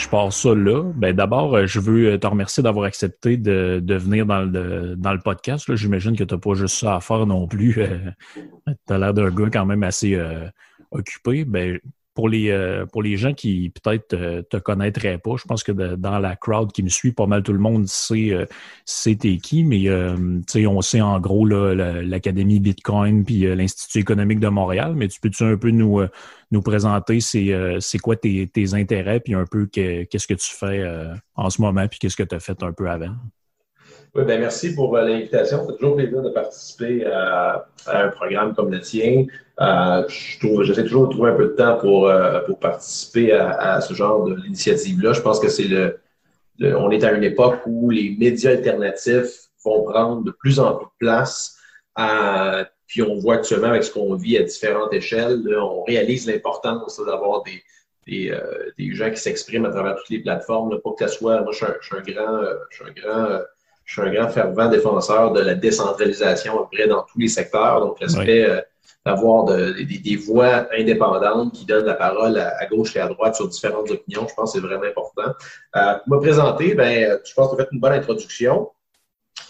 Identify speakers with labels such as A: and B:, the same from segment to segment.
A: Je pars ça là. Ben, D'abord, euh, je veux te remercier d'avoir accepté de, venir dans le, dans le podcast. J'imagine que tu n'as pas juste ça à faire non plus. tu as l'air d'un gars quand même assez euh, occupé. Ben, pour, les, euh, pour les gens qui peut-être euh, te connaîtraient pas, je pense que dans la crowd qui me suit, pas mal tout le monde sait euh, t'es qui, mais euh, on sait en gros l'Académie Bitcoin puis l'Institut économique de Montréal, mais tu peux-tu un peu nous, nous présenter c'est quoi tes, tes intérêts, puis un peu que- qu'est-ce que tu fais en ce moment, puis qu'est-ce que tu as fait un peu avant?
B: Oui, ben merci pour euh, l'invitation. C'est toujours plaisir de participer à, à un programme comme le tien. Euh, je trouve, j'essaie toujours de trouver un peu de temps pour, euh, pour participer à, à ce genre d'initiative-là. Je pense que c'est le, on est à une époque où les médias alternatifs vont prendre de plus en plus de place. Euh, puis on voit actuellement avec ce qu'on vit à différentes échelles, là, on réalise l'importance d'avoir des, des, euh, des gens qui s'expriment à travers toutes les plateformes. Là, pas que ça soit, moi je suis un, un grand, euh, je suis un grand euh, je suis un grand fervent défenseur de la décentralisation à peu près dans tous les secteurs. Donc, l'aspect euh, d'avoir de- des, des voix indépendantes qui donnent la parole à, à gauche et à droite sur différentes opinions, je pense que c'est vraiment important. Euh, pour me présenter, ben, je pense que tu as fait une bonne introduction.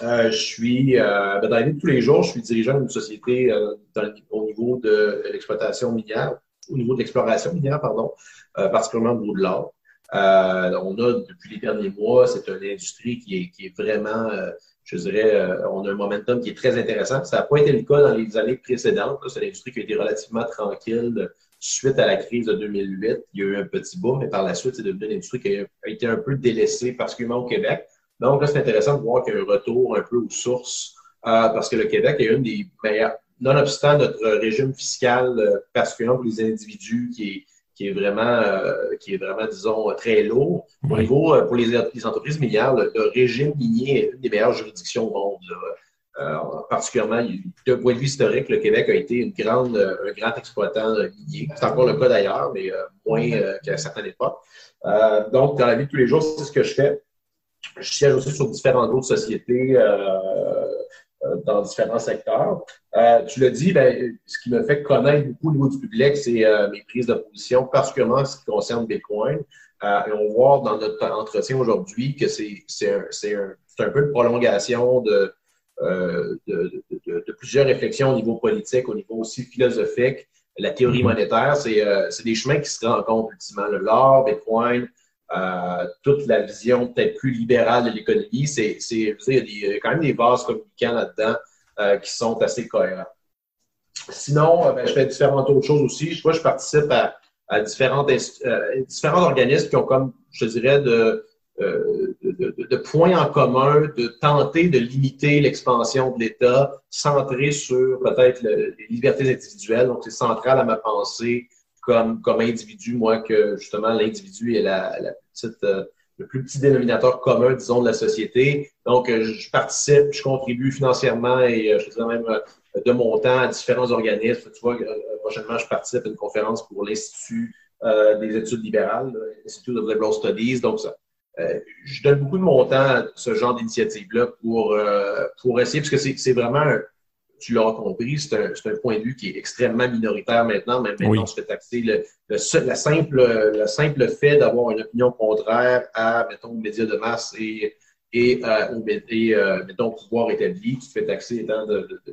B: Euh, je suis, euh, ben, dans la vie de tous les jours, je suis dirigeant d'une société dans au niveau de l'exploitation minière, au niveau de l'exploration minière, pardon, particulièrement au niveau de l'or. Euh, on a, depuis les derniers mois, c'est une industrie qui est, qui est vraiment, euh, je dirais, euh, on a un momentum qui est très intéressant. Ça n'a pas été le cas dans les années précédentes. C'est une industrie qui a été relativement tranquille suite à la crise de 2008. Il y a eu un petit boom, mais par la suite, c'est devenu une industrie qui a, a été un peu délaissée, particulièrement au Québec. Donc là, c'est intéressant de voir qu'il y a un retour un peu aux sources, euh, parce que le Québec est une des meilleures, nonobstant notre régime fiscal, euh, particulièrement pour les individus, qui est qui est vraiment, euh, qui est vraiment, disons, très lourd. Au
A: Oui.
B: niveau, euh, pour les, les entreprises minières, le, le régime minier est une des meilleures juridictions au monde. Euh, particulièrement, d'un point de vue historique, le Québec a été une grande, un grand exploitant minier. C'est encore le cas d'ailleurs, mais moins qu'à certaines époques. Donc, dans la vie de tous les jours, c'est ce que je fais. Je siège aussi sur différentes autres sociétés euh, euh, dans différents secteurs. Euh, tu l'as dit, ben, ce qui me fait connaître beaucoup au niveau du public, c'est euh, mes prises de position, particulièrement en ce qui concerne Bitcoin. Euh, et on voit dans notre entretien aujourd'hui que c'est c'est un, c'est un, c'est un peu une prolongation de, euh, de, de- de- de plusieurs réflexions au niveau politique, au niveau aussi philosophique. La théorie monétaire, c'est euh, c'est des chemins qui se rencontrent ultimement. Le L'or, Bitcoin, euh, toute la vision peut-être plus libérale de l'économie, c'est, il y a quand même des vases communicants là-dedans euh, qui sont assez cohérents. Sinon, euh, ben, je fais différentes autres choses aussi. Je, vois, je participe à, différentes, différents organismes qui ont comme, je dirais, de, de, points en commun de tenter de limiter l'expansion de l'État, centré sur peut-être le- les libertés individuelles. Donc, c'est central à ma pensée comme, comme individu, moi, que justement l'individu est la, la petite, euh, le plus petit dénominateur commun, disons, de la société. Donc, euh, je participe, je contribue financièrement et euh, je dirais même de mon temps à différents organismes. Tu vois, prochainement, je participe à une conférence pour l'Institut des études libérales, l'Institut of Liberal Studies. Donc, ça, je donne beaucoup de mon temps à ce genre d'initiative-là pour, pour essayer, parce que c'est vraiment tu l'as compris, c'est un, un, point de vue qui est extrêmement minoritaire maintenant. Même maintenant, on se fait taxer le, le, la simple, le simple fait d'avoir une opinion contraire à, mettons, aux médias de masse et, et, euh, et euh, mettons, pouvoir établi, tu te fais taxer étant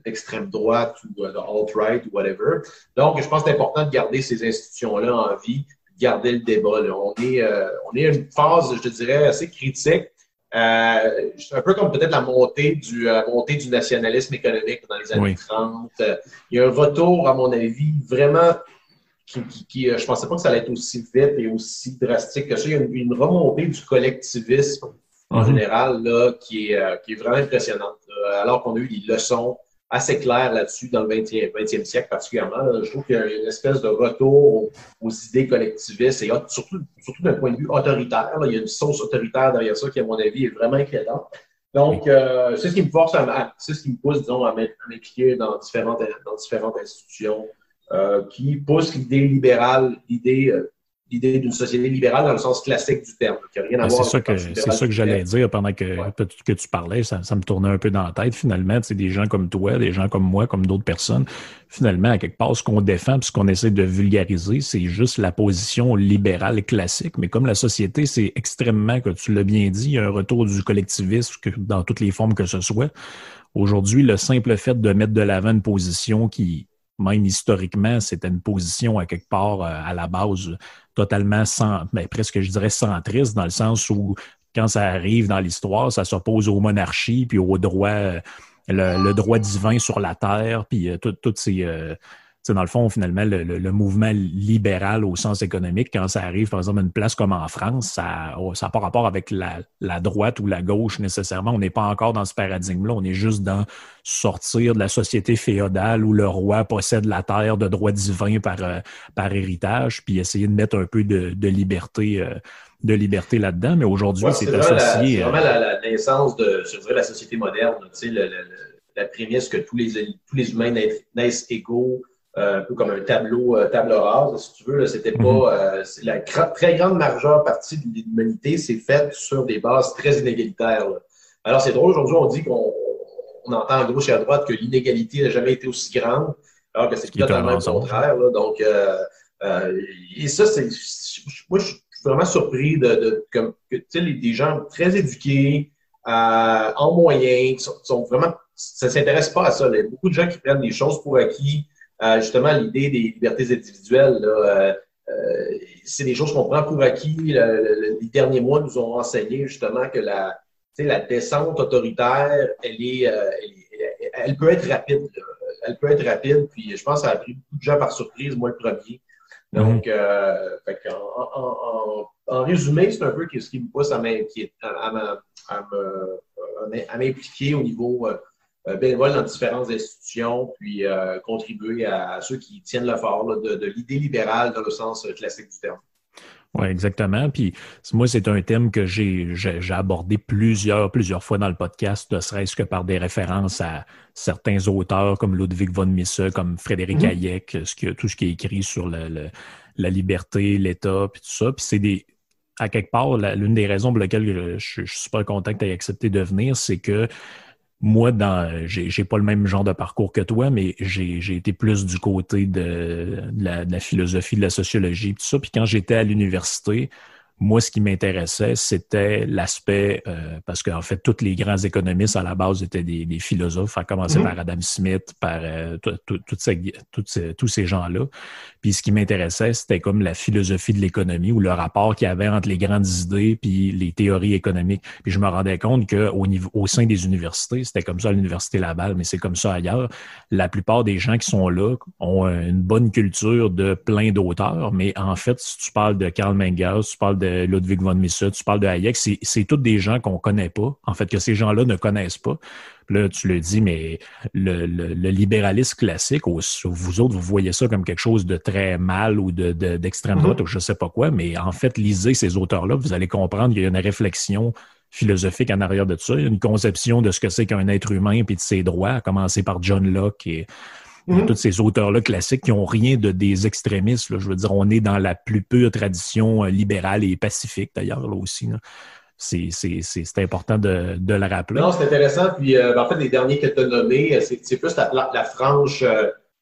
B: d'extrême de, droite ou euh, de alt-right ou whatever. Donc, je pense que c'est important de garder ces institutions-là en vie, de garder le débat. Là. On, est, euh, on est à une phase, je dirais, assez critique euh, un peu comme peut-être la montée du, euh, montée du nationalisme économique dans les années 30. Euh, il y a un retour, à mon avis, vraiment qui, qui, je pensais pas que ça allait être aussi vite et aussi drastique que ça. Il y a une, remontée du collectivisme en mm-hmm. général là, qui, est, qui est vraiment impressionnante. alors qu'on a eu des leçons assez clair là-dessus dans le 20e, 20e, siècle particulièrement. Je trouve qu'il y a une espèce de retour aux, idées collectivistes et surtout, surtout d'un point de vue autoritaire. il y a une sauce autoritaire derrière ça qui, à mon avis, est vraiment inquiétante. Donc, euh, c'est ce qui me force à, c'est ce qui me pousse, disons, à m'impliquer dans différentes, dans différentes institutions euh, qui poussent l'idée libérale, l'idée euh, l'idée d'une société libérale dans le sens classique du terme, qui n'a rien à
A: voir C'est ça que, ça que j'allais dire pendant que, que tu parlais, ça, ça, me tournait un peu dans la tête. Finalement, c'est des gens comme toi, des gens comme moi, comme d'autres personnes. Finalement, à quelque part, ce qu'on défend, ce qu'on essaie de vulgariser, c'est juste la position libérale classique. Mais comme la société, c'est extrêmement, que tu l'as bien dit, il y a un retour du collectivisme que, dans toutes les formes que ce soit. Aujourd'hui, le simple fait de mettre de l'avant une position qui, même historiquement, c'était une position à quelque part euh, à la base totalement sans, ben, presque je dirais centriste dans le sens où quand ça arrive dans l'histoire, ça s'oppose aux monarchies puis au droit, euh, le, droit divin sur la terre puis euh, toutes ces c'est dans le fond, finalement, le, mouvement libéral au sens économique, quand ça arrive, par exemple, à une place comme en France, ça n'a oh, pas rapport avec la, droite ou la gauche nécessairement. On n'est pas encore dans ce paradigme-là. On est juste dans sortir de la société féodale où le roi possède la terre de droit divin par, euh, par héritage, puis essayer de mettre un peu de, liberté. Euh, de liberté là-dedans, mais aujourd'hui, c'est associé.
B: C'est vraiment la, naissance de, je dirais, la société moderne. Tu sais, la prémisse que tous les, tous les humains naissent égaux, euh, un peu comme un tableau, euh, table rase, si tu veux. C'était pas mhm. euh, la très grande majeure partie de l'humanité s'est faite sur des bases très inégalitaires. Alors c'est drôle aujourd'hui, on dit qu'on on entend à gauche et à droite que l'inégalité n'a jamais été aussi grande, alors que c'est totalement le contraire. Donc et ça, c'est moi je suis vraiment surpris de, comme que des gens très éduqués, en moyen, sont, sont vraiment ça s'intéresse pas à ça. Il y a beaucoup de gens qui prennent des choses pour acquis justement l'idée des libertés individuelles. Euh, euh, c'est des choses qu'on prend pour acquis. les derniers mois nous ont enseigné justement que la, la descente autoritaire, elle est, euh, elle, peut être rapide. Elle peut être rapide. Puis je pense que ça a pris beaucoup de gens par surprise, moi le premier. Donc, mm-hmm. en, en, résumé, c'est un peu ce qui me pousse à m'impliquer au niveau euh, bénévole dans différentes institutions, puis euh, contribuer à, ceux qui tiennent le fort de, l'idée libérale dans le sens euh, classique du terme.
A: Oui, exactement. Puis moi, c'est un thème que j'ai abordé plusieurs, plusieurs fois dans le podcast, ne serait-ce que par des références à certains auteurs comme Ludwig von Mises, comme Frédéric mm-hmm. Hayek, ce tout ce qui est écrit sur la liberté, l'État, puis tout ça. Puis c'est des. À quelque part, l'une des raisons pour lesquelles je, je suis super content que tu aies accepté de venir, c'est que moi, dans, j'ai, pas le même genre de parcours que toi, mais j'ai, été plus du côté de, la, philosophie, de la sociologie, tout ça. Puis quand j'étais à l'université, moi, ce qui m'intéressait, c'était l'aspect, euh, parce qu'en fait, tous les grands économistes à la base étaient des, des philosophes, à commencer mhm. par Adam Smith, par euh, tous ces gens-là. Puis ce qui m'intéressait, c'était comme la philosophie de l'économie ou le rapport qu'il y avait entre les grandes idées puis les théories économiques. Puis je me rendais compte qu'au niveau, au sein des universités, c'était comme ça à l'université Laval, mais c'est comme ça ailleurs. La plupart des gens qui sont là ont une bonne culture de plein d'auteurs, mais en fait, si tu parles de Karl Menger, si tu parles de Ludwig von Mises, tu parles de Hayek, c'est tous des gens qu'on connaît pas, en fait, que ces gens-là ne connaissent pas. Là, tu le dis, mais le, libéralisme classique, vous autres, vous voyez ça comme quelque chose de très mal ou d'extrême de, droite mm-hmm. ou je sais pas quoi, mais en fait, lisez ces auteurs-là, vous allez comprendre qu'il y a une réflexion philosophique en arrière de tout ça. Une conception de ce que c'est qu'un être humain et de ses droits, à commencer par John Locke et Mhm. Tous ces auteurs-là classiques qui n'ont rien de des extrémistes. Je veux dire, on est dans la plus pure tradition euh, libérale et pacifique, d'ailleurs, là aussi. c'est important de, de, le rappeler.
B: Non, c'est intéressant. Puis, ben, en fait, les derniers que tu as nommés, c'est plus la, la, frange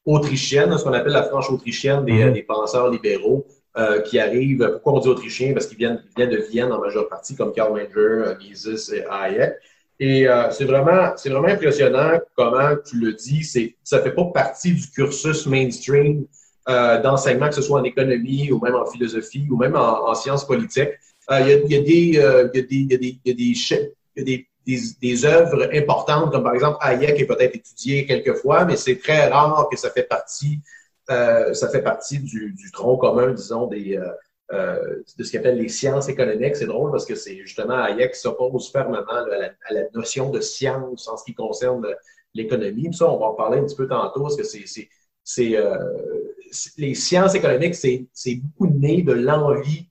B: autrichienne, ce qu'on appelle la frange autrichienne des, des penseurs libéraux. Euh, qui arrivent. Pourquoi on dit autrichiens? Parce qu'ils viennent, viennent, de Vienne en majeure partie, comme Karl Menger, Mises et Hayek. Et euh, c'est vraiment, c'est vraiment impressionnant comment tu le dis. C'est, ça fait pas partie du cursus mainstream euh, d'enseignement, que ce soit en économie ou même en philosophie ou même en, sciences politiques. Il y, a, y, a des, y a des, des, y a des, y a des, œuvres importantes, comme par exemple Hayek est peut-être étudié quelquefois, mais c'est très rare que ça fait partie euh, ça fait partie du, du, tronc commun, disons, des, euh, euh de ce qu'on appelle les sciences économiques. C'est drôle parce que c'est justement Hayek qui s'oppose fermement à, la, à, la, notion de science en ce qui concerne l'économie. Ça, on va en parler un petit peu tantôt parce que c'est, c'est, euh, les sciences économiques, c'est, beaucoup né de l'envie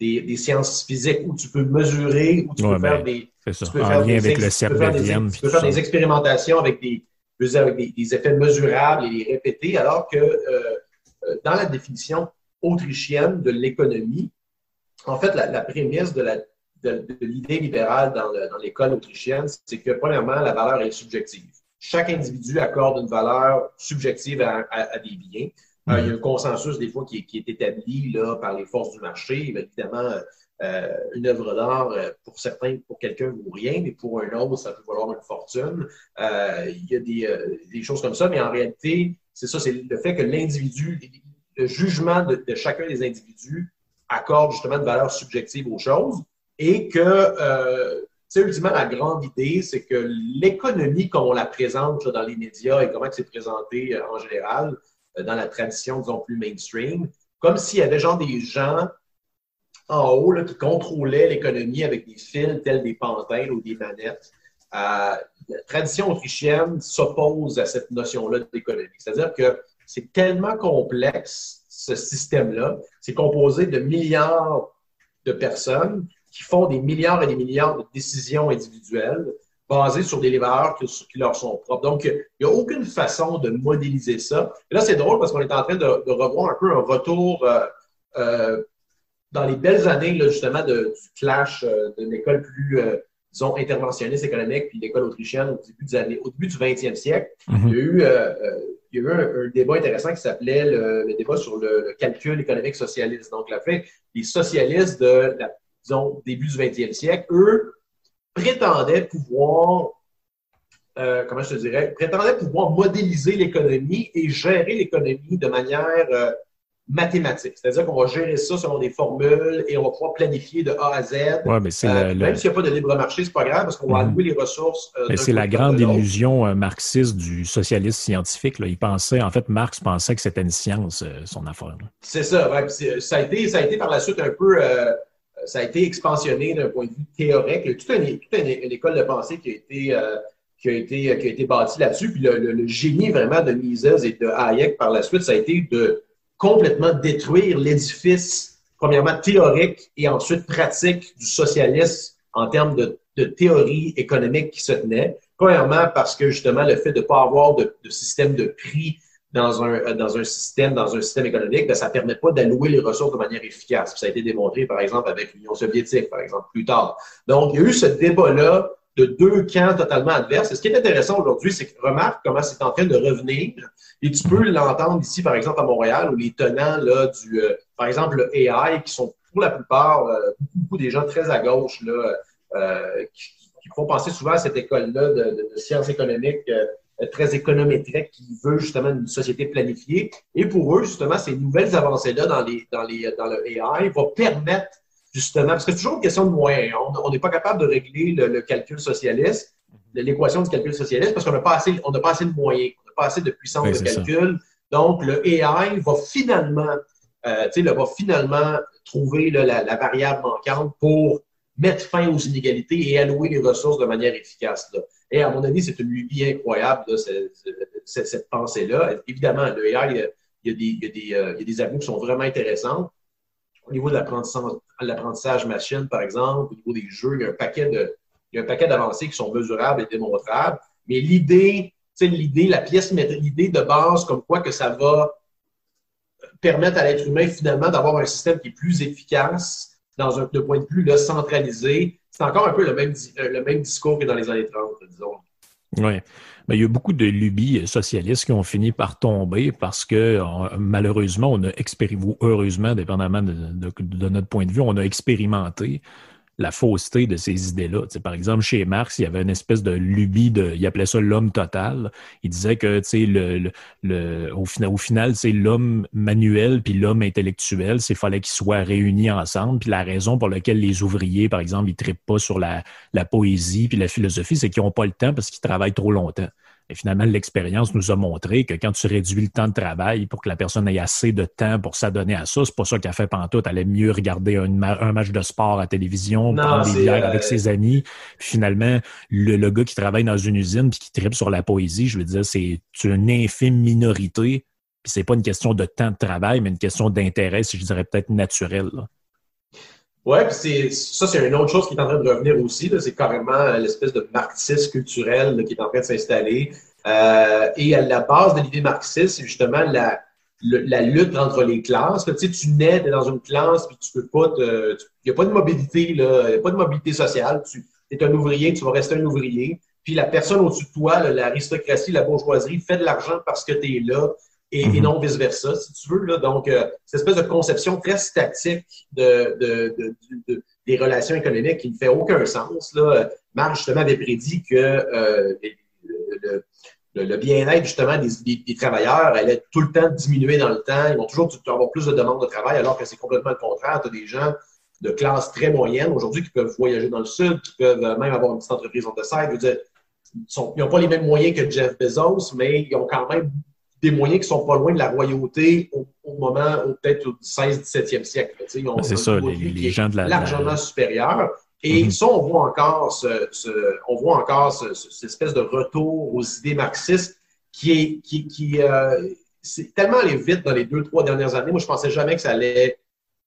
B: des, des, sciences physiques où tu peux mesurer, où tu peux faire des.
A: Tu peux faire des, avec le
B: tu peux faire des expérimentations avec des, avec des, effets mesurables et les répéter, alors que euh, euh, dans la définition autrichienne de l'économie, en fait, la, prémisse de l'idée libérale dans l'école autrichienne, c'est que, premièrement, la valeur est subjective. Chaque individu accorde une valeur subjective à, des biens. Euh, il y a un consensus, des fois, qui, est établi là, par les forces du marché. Évidemment, euh, une œuvre d'art, euh, pour certains, pour quelqu'un, vaut rien, mais pour un autre, ça peut valoir une fortune. Il y a des, des, choses comme ça, mais en réalité, c'est ça, c'est le fait que l'individu, le jugement de, chacun des individus accorde justement une valeur subjective aux choses et que, euh, tu sais, ultimement, la grande idée, c'est que l'économie, comme on la présente dans les médias et comment c'est présenté en général, dans la tradition, disons, plus mainstream, comme s'il y avait genre des gens en haut là, qui contrôlait l'économie avec des fils tels des pantins ou des manettes. Euh, la tradition autrichienne s'oppose à cette notion-là d'économie. C'est-à-dire que c'est tellement complexe, ce système-là. C'est composé de milliards de personnes qui font des milliards et des milliards de décisions individuelles basées sur des valeurs qui, leur sont propres. Donc, il n'y a aucune façon de modéliser ça. là, c'est drôle parce qu'on est en train de, revoir un peu un retour euh, euh, dans les belles années, justement, de, du clash euh, de l'école plus, euh, disons, interventionniste économique, puis l'école autrichienne au début, des années, au début du 20e siècle, mhm. il y a eu, il y a eu un, débat intéressant qui s'appelait le, débat sur le, calcul économique socialiste. Donc, la fait, les socialistes de, début du 20e siècle, eux, prétendaient pouvoir comment je dirais, prétendaient pouvoir modéliser l'économie et gérer l'économie de manière mathématiques. C'est-à-dire qu'on va gérer ça selon des formules et on va pouvoir planifier de A à Z.
A: Ouais, mais
B: euh, Même s'il n'y a pas de libre marché, c'est pas grave parce qu'on va mhm. allouer les ressources.
A: Euh, c'est la grande illusion euh, marxiste du socialisme scientifique. Là. Il pensait, en fait, Marx pensait que c'était une science, son affaire.
B: C'est ça. ça, a été, ça a été par la suite un peu. ça a été expansionné d'un point de vue théorique. Il y a toute une, école de pensée qui a été. qui a, été, qui a été bâtie là-dessus. Puis le, le, génie vraiment de Mises et de Hayek par la suite, ça a été de, complètement détruire l'édifice, premièrement théorique et ensuite pratique du socialisme en termes de, théorie économique qui se tenait. Premièrement, parce que justement, le fait de ne pas avoir de, système de prix dans un, dans un système, dans un système économique, ben, ça ne permet pas d'allouer les ressources de manière efficace. Ça a été démontré, par exemple, avec l'Union soviétique, par exemple, plus tard. Donc, il y a eu ce débat-là de deux camps totalement adverses. Et ce qui est intéressant aujourd'hui, c'est que remarque comment c'est en train de revenir. Et tu peux l'entendre ici, par exemple, à Montréal, où les tenants là, du, euh, par exemple, le AI, qui sont pour la plupart euh, beaucoup, des gens très à gauche, là, euh, qui, font penser souvent à cette école-là de, sciences économiques très économétrique qui veut justement une société planifiée. Et pour eux, justement, ces nouvelles avancées-là dans, les, dans, les, dans le AI vont permettre justement, parce que c'est toujours une question de moyens. On n'est pas capable de régler le, calcul socialiste, l'équation du calcul socialiste, parce qu'on n'a pas, assez, on pas assez de moyens, pas assez de puissance de calcul. Donc, le AI va finalement, euh, va finalement trouver la, variable manquante pour mettre fin aux inégalités et allouer les ressources de manière efficace. Et à mon avis, c'est une lubie incroyable, cette, pensée-là. Évidemment, le AI, il y a, des, il y a des, euh, il y a des qui sont vraiment intéressantes au niveau de l'apprentissage machine, par exemple, au niveau des jeux, il y a un paquet de, il y a un paquet d'avancées qui sont mesurables et démontrables. Mais l'idée, l'idée, la pièce, l'idée de base, comme quoi que ça va permettre à l'être humain finalement d'avoir un système qui est plus efficace, dans un point de vue centralisé. C'est encore un peu le même, même discours que dans les années 30, disons.
A: Oui. Mais il y a beaucoup de lubies socialistes qui ont fini par tomber parce que malheureusement, on a expérimenté, ou heureusement, dépendamment de, notre point de vue, on a expérimenté la fausseté de ces idées-là. par exemple, chez Marx, il y avait une espèce de lubie de, il appelait ça l'homme total. Il disait que, le, le, au, final, au final, c'est l'homme manuel puis l'homme intellectuel, c'est fallait qu'ils soient réunis ensemble. Puis la raison pour laquelle les ouvriers, par exemple, ils trippent pas sur la, la poésie puis la philosophie, c'est qu'ils n'ont pas le temps parce qu'ils travaillent trop longtemps. Et finalement, l'expérience nous a montré que quand tu réduis le temps de travail pour que la personne ait assez de temps pour s'adonner à ça, c'est pas ça qu'elle fait pantoute. Elle aime mieux regarder un, match de sport à télévision, prendre des bières avec euh, ses amis. Puis finalement, le, gars qui travaille dans une usine puis qui tripe sur la poésie, je veux dire, c'est une infime minorité. Puis c'est pas une question de temps de travail, mais une question d'intérêt, si je dirais peut-être naturel.
B: Oui, puis ça, c'est une autre chose qui est en train de revenir aussi. C'est carrément l'espèce de marxisme culturel qui est en train de s'installer. Euh, et à la base de l'idée marxiste, c'est justement la, la lutte entre les classes. Tu, sais, tu nais dans une classe, puis tu peux pas te. Il n'y a pas de mobilité, il n'y a pas de mobilité sociale. Tu es un ouvrier, tu vas rester un ouvrier. Puis la personne au-dessus de toi, l'aristocratie, la bourgeoisie, fait de l'argent parce que tu es là et, mhm. non vice-versa, si tu veux. Là. Donc, euh, cette espèce de conception très statique de, de, de, des relations économiques qui ne fait aucun sens. Là. Marx, justement, avait prédit que euh, le, le, bien-être, justement, des, des, travailleurs allait tout le temps diminuer dans le temps. Ils vont toujours avoir plus de demandes de travail, alors que c'est complètement le contraire. Tu as des gens de classe très moyenne aujourd'hui qui peuvent voyager dans le sud, qui peuvent même avoir une petite entreprise en side. Ils n'ont pas les mêmes moyens que Jeff Bezos, mais ils ont quand même des moyens qui sont pas loin de la royauté au, moment, peut-être au 16-17e siècle.
A: C'est ça, les, gens de la.
B: Largement supérieur. Et mhm. ça, on voit encore, ce, on voit encore cette espèce de retour aux idées marxistes qui est. Qui, qui euh, c'est tellement allé vite dans les deux, trois dernières années. Moi, je pensais jamais que ça allait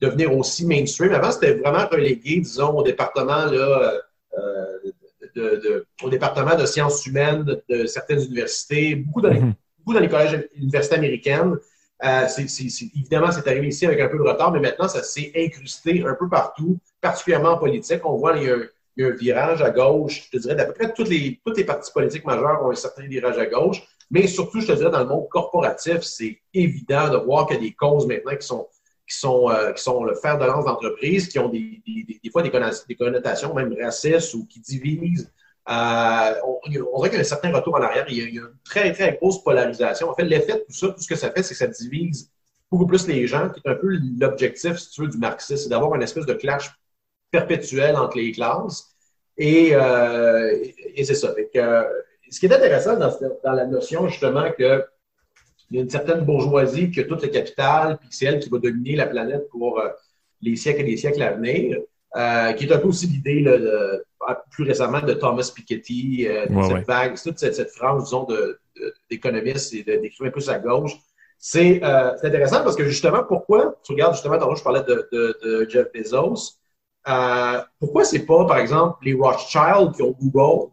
B: devenir aussi mainstream. Avant, c'était vraiment relégué, disons, au département là, euh, de, au département de sciences humaines de certaines universités. Beaucoup de, dans les collèges et universités américaines. Euh, évidemment, c'est arrivé ici avec un peu de retard, mais maintenant, ça s'est incrusté un peu partout, particulièrement en politique. On voit qu'il y, a un, virage à gauche. Je te dirais, d'à peu près toutes les, toutes les partis politiques majeurs ont un certain virage à gauge. Mais surtout, je te dirais, dans le monde corporatif, c'est évident de voir qu'il y a des causes maintenant qui sont, qui sont, euh, qui sont le fer de lance d'entreprise, qui ont des, des, fois des connotations même racistes ou qui divisent euh, on, dirait qu'il y a un certain retour en arrière. Il y, a, une très, très grosse polarisation. En fait, l'effet de tout ça, tout ce que ça fait, c'est que ça divise beaucoup plus les gens, qui est un peu l'objectif, si tu veux, du marxisme, c'est d'avoir une espèce de clash perpétuel entre les classes. Et, euh, c'est ça. Euh, ce qui est intéressant dans, la notion, justement, qu'il y a une certaine bourgeoisie qui a tout le capital, puis c'est qui va dominer la planète pour les siècles et les siècles à venir. Euh, qui est un peu aussi l'idée plus récemment de Thomas Piketty, euh, cette vague, toute cette, cette frange, disons, d'économistes et d'écrivains plus à gauche. Euh, c'est intéressant parce que justement, pourquoi, tu regardes justement, tantôt je parlais de, Jeff Bezos, pourquoi c'est pas, par exemple, les Rothschild qui ont Google?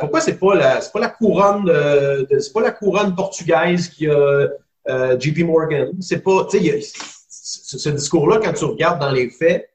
B: pourquoi c'est pas la, pas la couronne, c'est pas la couronne portugaise qui a JP Morgan? C'est pas, tu sais, ce discours-là, quand tu regardes dans les faits,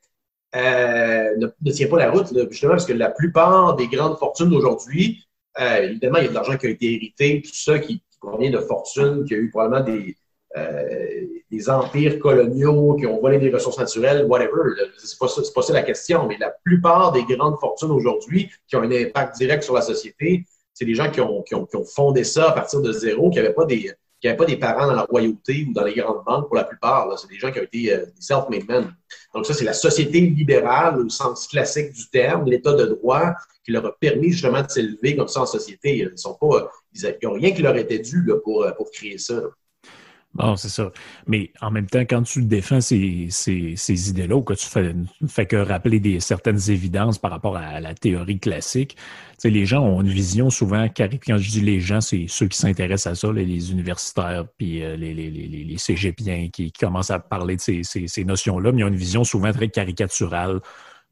B: euh, ne, tient pas la route, justement, parce que la plupart des grandes fortunes d'aujourd'hui, euh, évidemment, il y a de l'argent qui a été hérité, tout ça qui, provient de fortunes, qui a eu probablement des, euh, des empires coloniaux qui ont volé des ressources naturelles, whatever. C'est pas, pas ça la question, mais la plupart des grandes fortunes aujourd'hui qui ont un impact direct sur la société, c'est des gens qui ont, qui ont, qui ont fondé ça à partir de zéro, qui n'avaient pas des, qui n'avaient pas des parents dans la royauté ou dans les grandes banques pour la plupart. C'est des gens qui ont été euh, self-made men. Donc ça, c'est la société libérale au sens classique du terme, l'état de droit qui leur a permis justement de s'élever comme ça en société. Ils n'ont rien qui leur était dû pour, pour créer ça.
A: Bon, c'est ça. Mais en même temps, quand tu défends ces, ces, ces idées-là ou que tu fais, fais que rappeler des, certaines évidences par rapport à la théorie classique, les gens ont une vision souvent, quand je dis les gens, c'est ceux qui s'intéressent à ça, les, universitaires, puis euh, les, les, les, les cégepiens qui, commencent à parler de ces, ces, ces notions-là, mais ils ont une vision souvent très caricaturale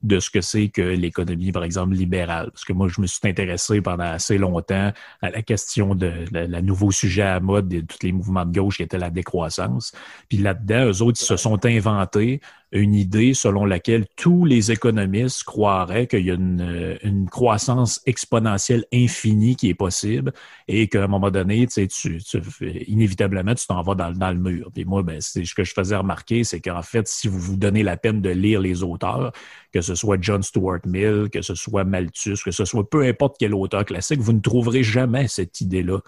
A: de ce que c'est que l'économie, par exemple, libérale. Parce que moi, je me suis intéressé pendant assez longtemps à la question de la, nouveau sujet à mode de tous les mouvements de gauche qui était la décroissance. Puis là-dedans, eux autres, ils se sont inventés une idée selon laquelle tous les économistes croiraient qu'il y a une, une, croissance exponentielle infinie qui est possible et qu'à un moment donné, tu sais, tu, inévitablement, tu t'en vas dans, dans, le mur. Puis moi, ben, ce que je faisais remarquer, c'est qu'en fait, si vous vous donnez la peine de lire les auteurs, que ce soit John Stuart Mill, que ce soit Malthus, que ce soit peu importe quel auteur classique, vous ne trouverez jamais cette idée-là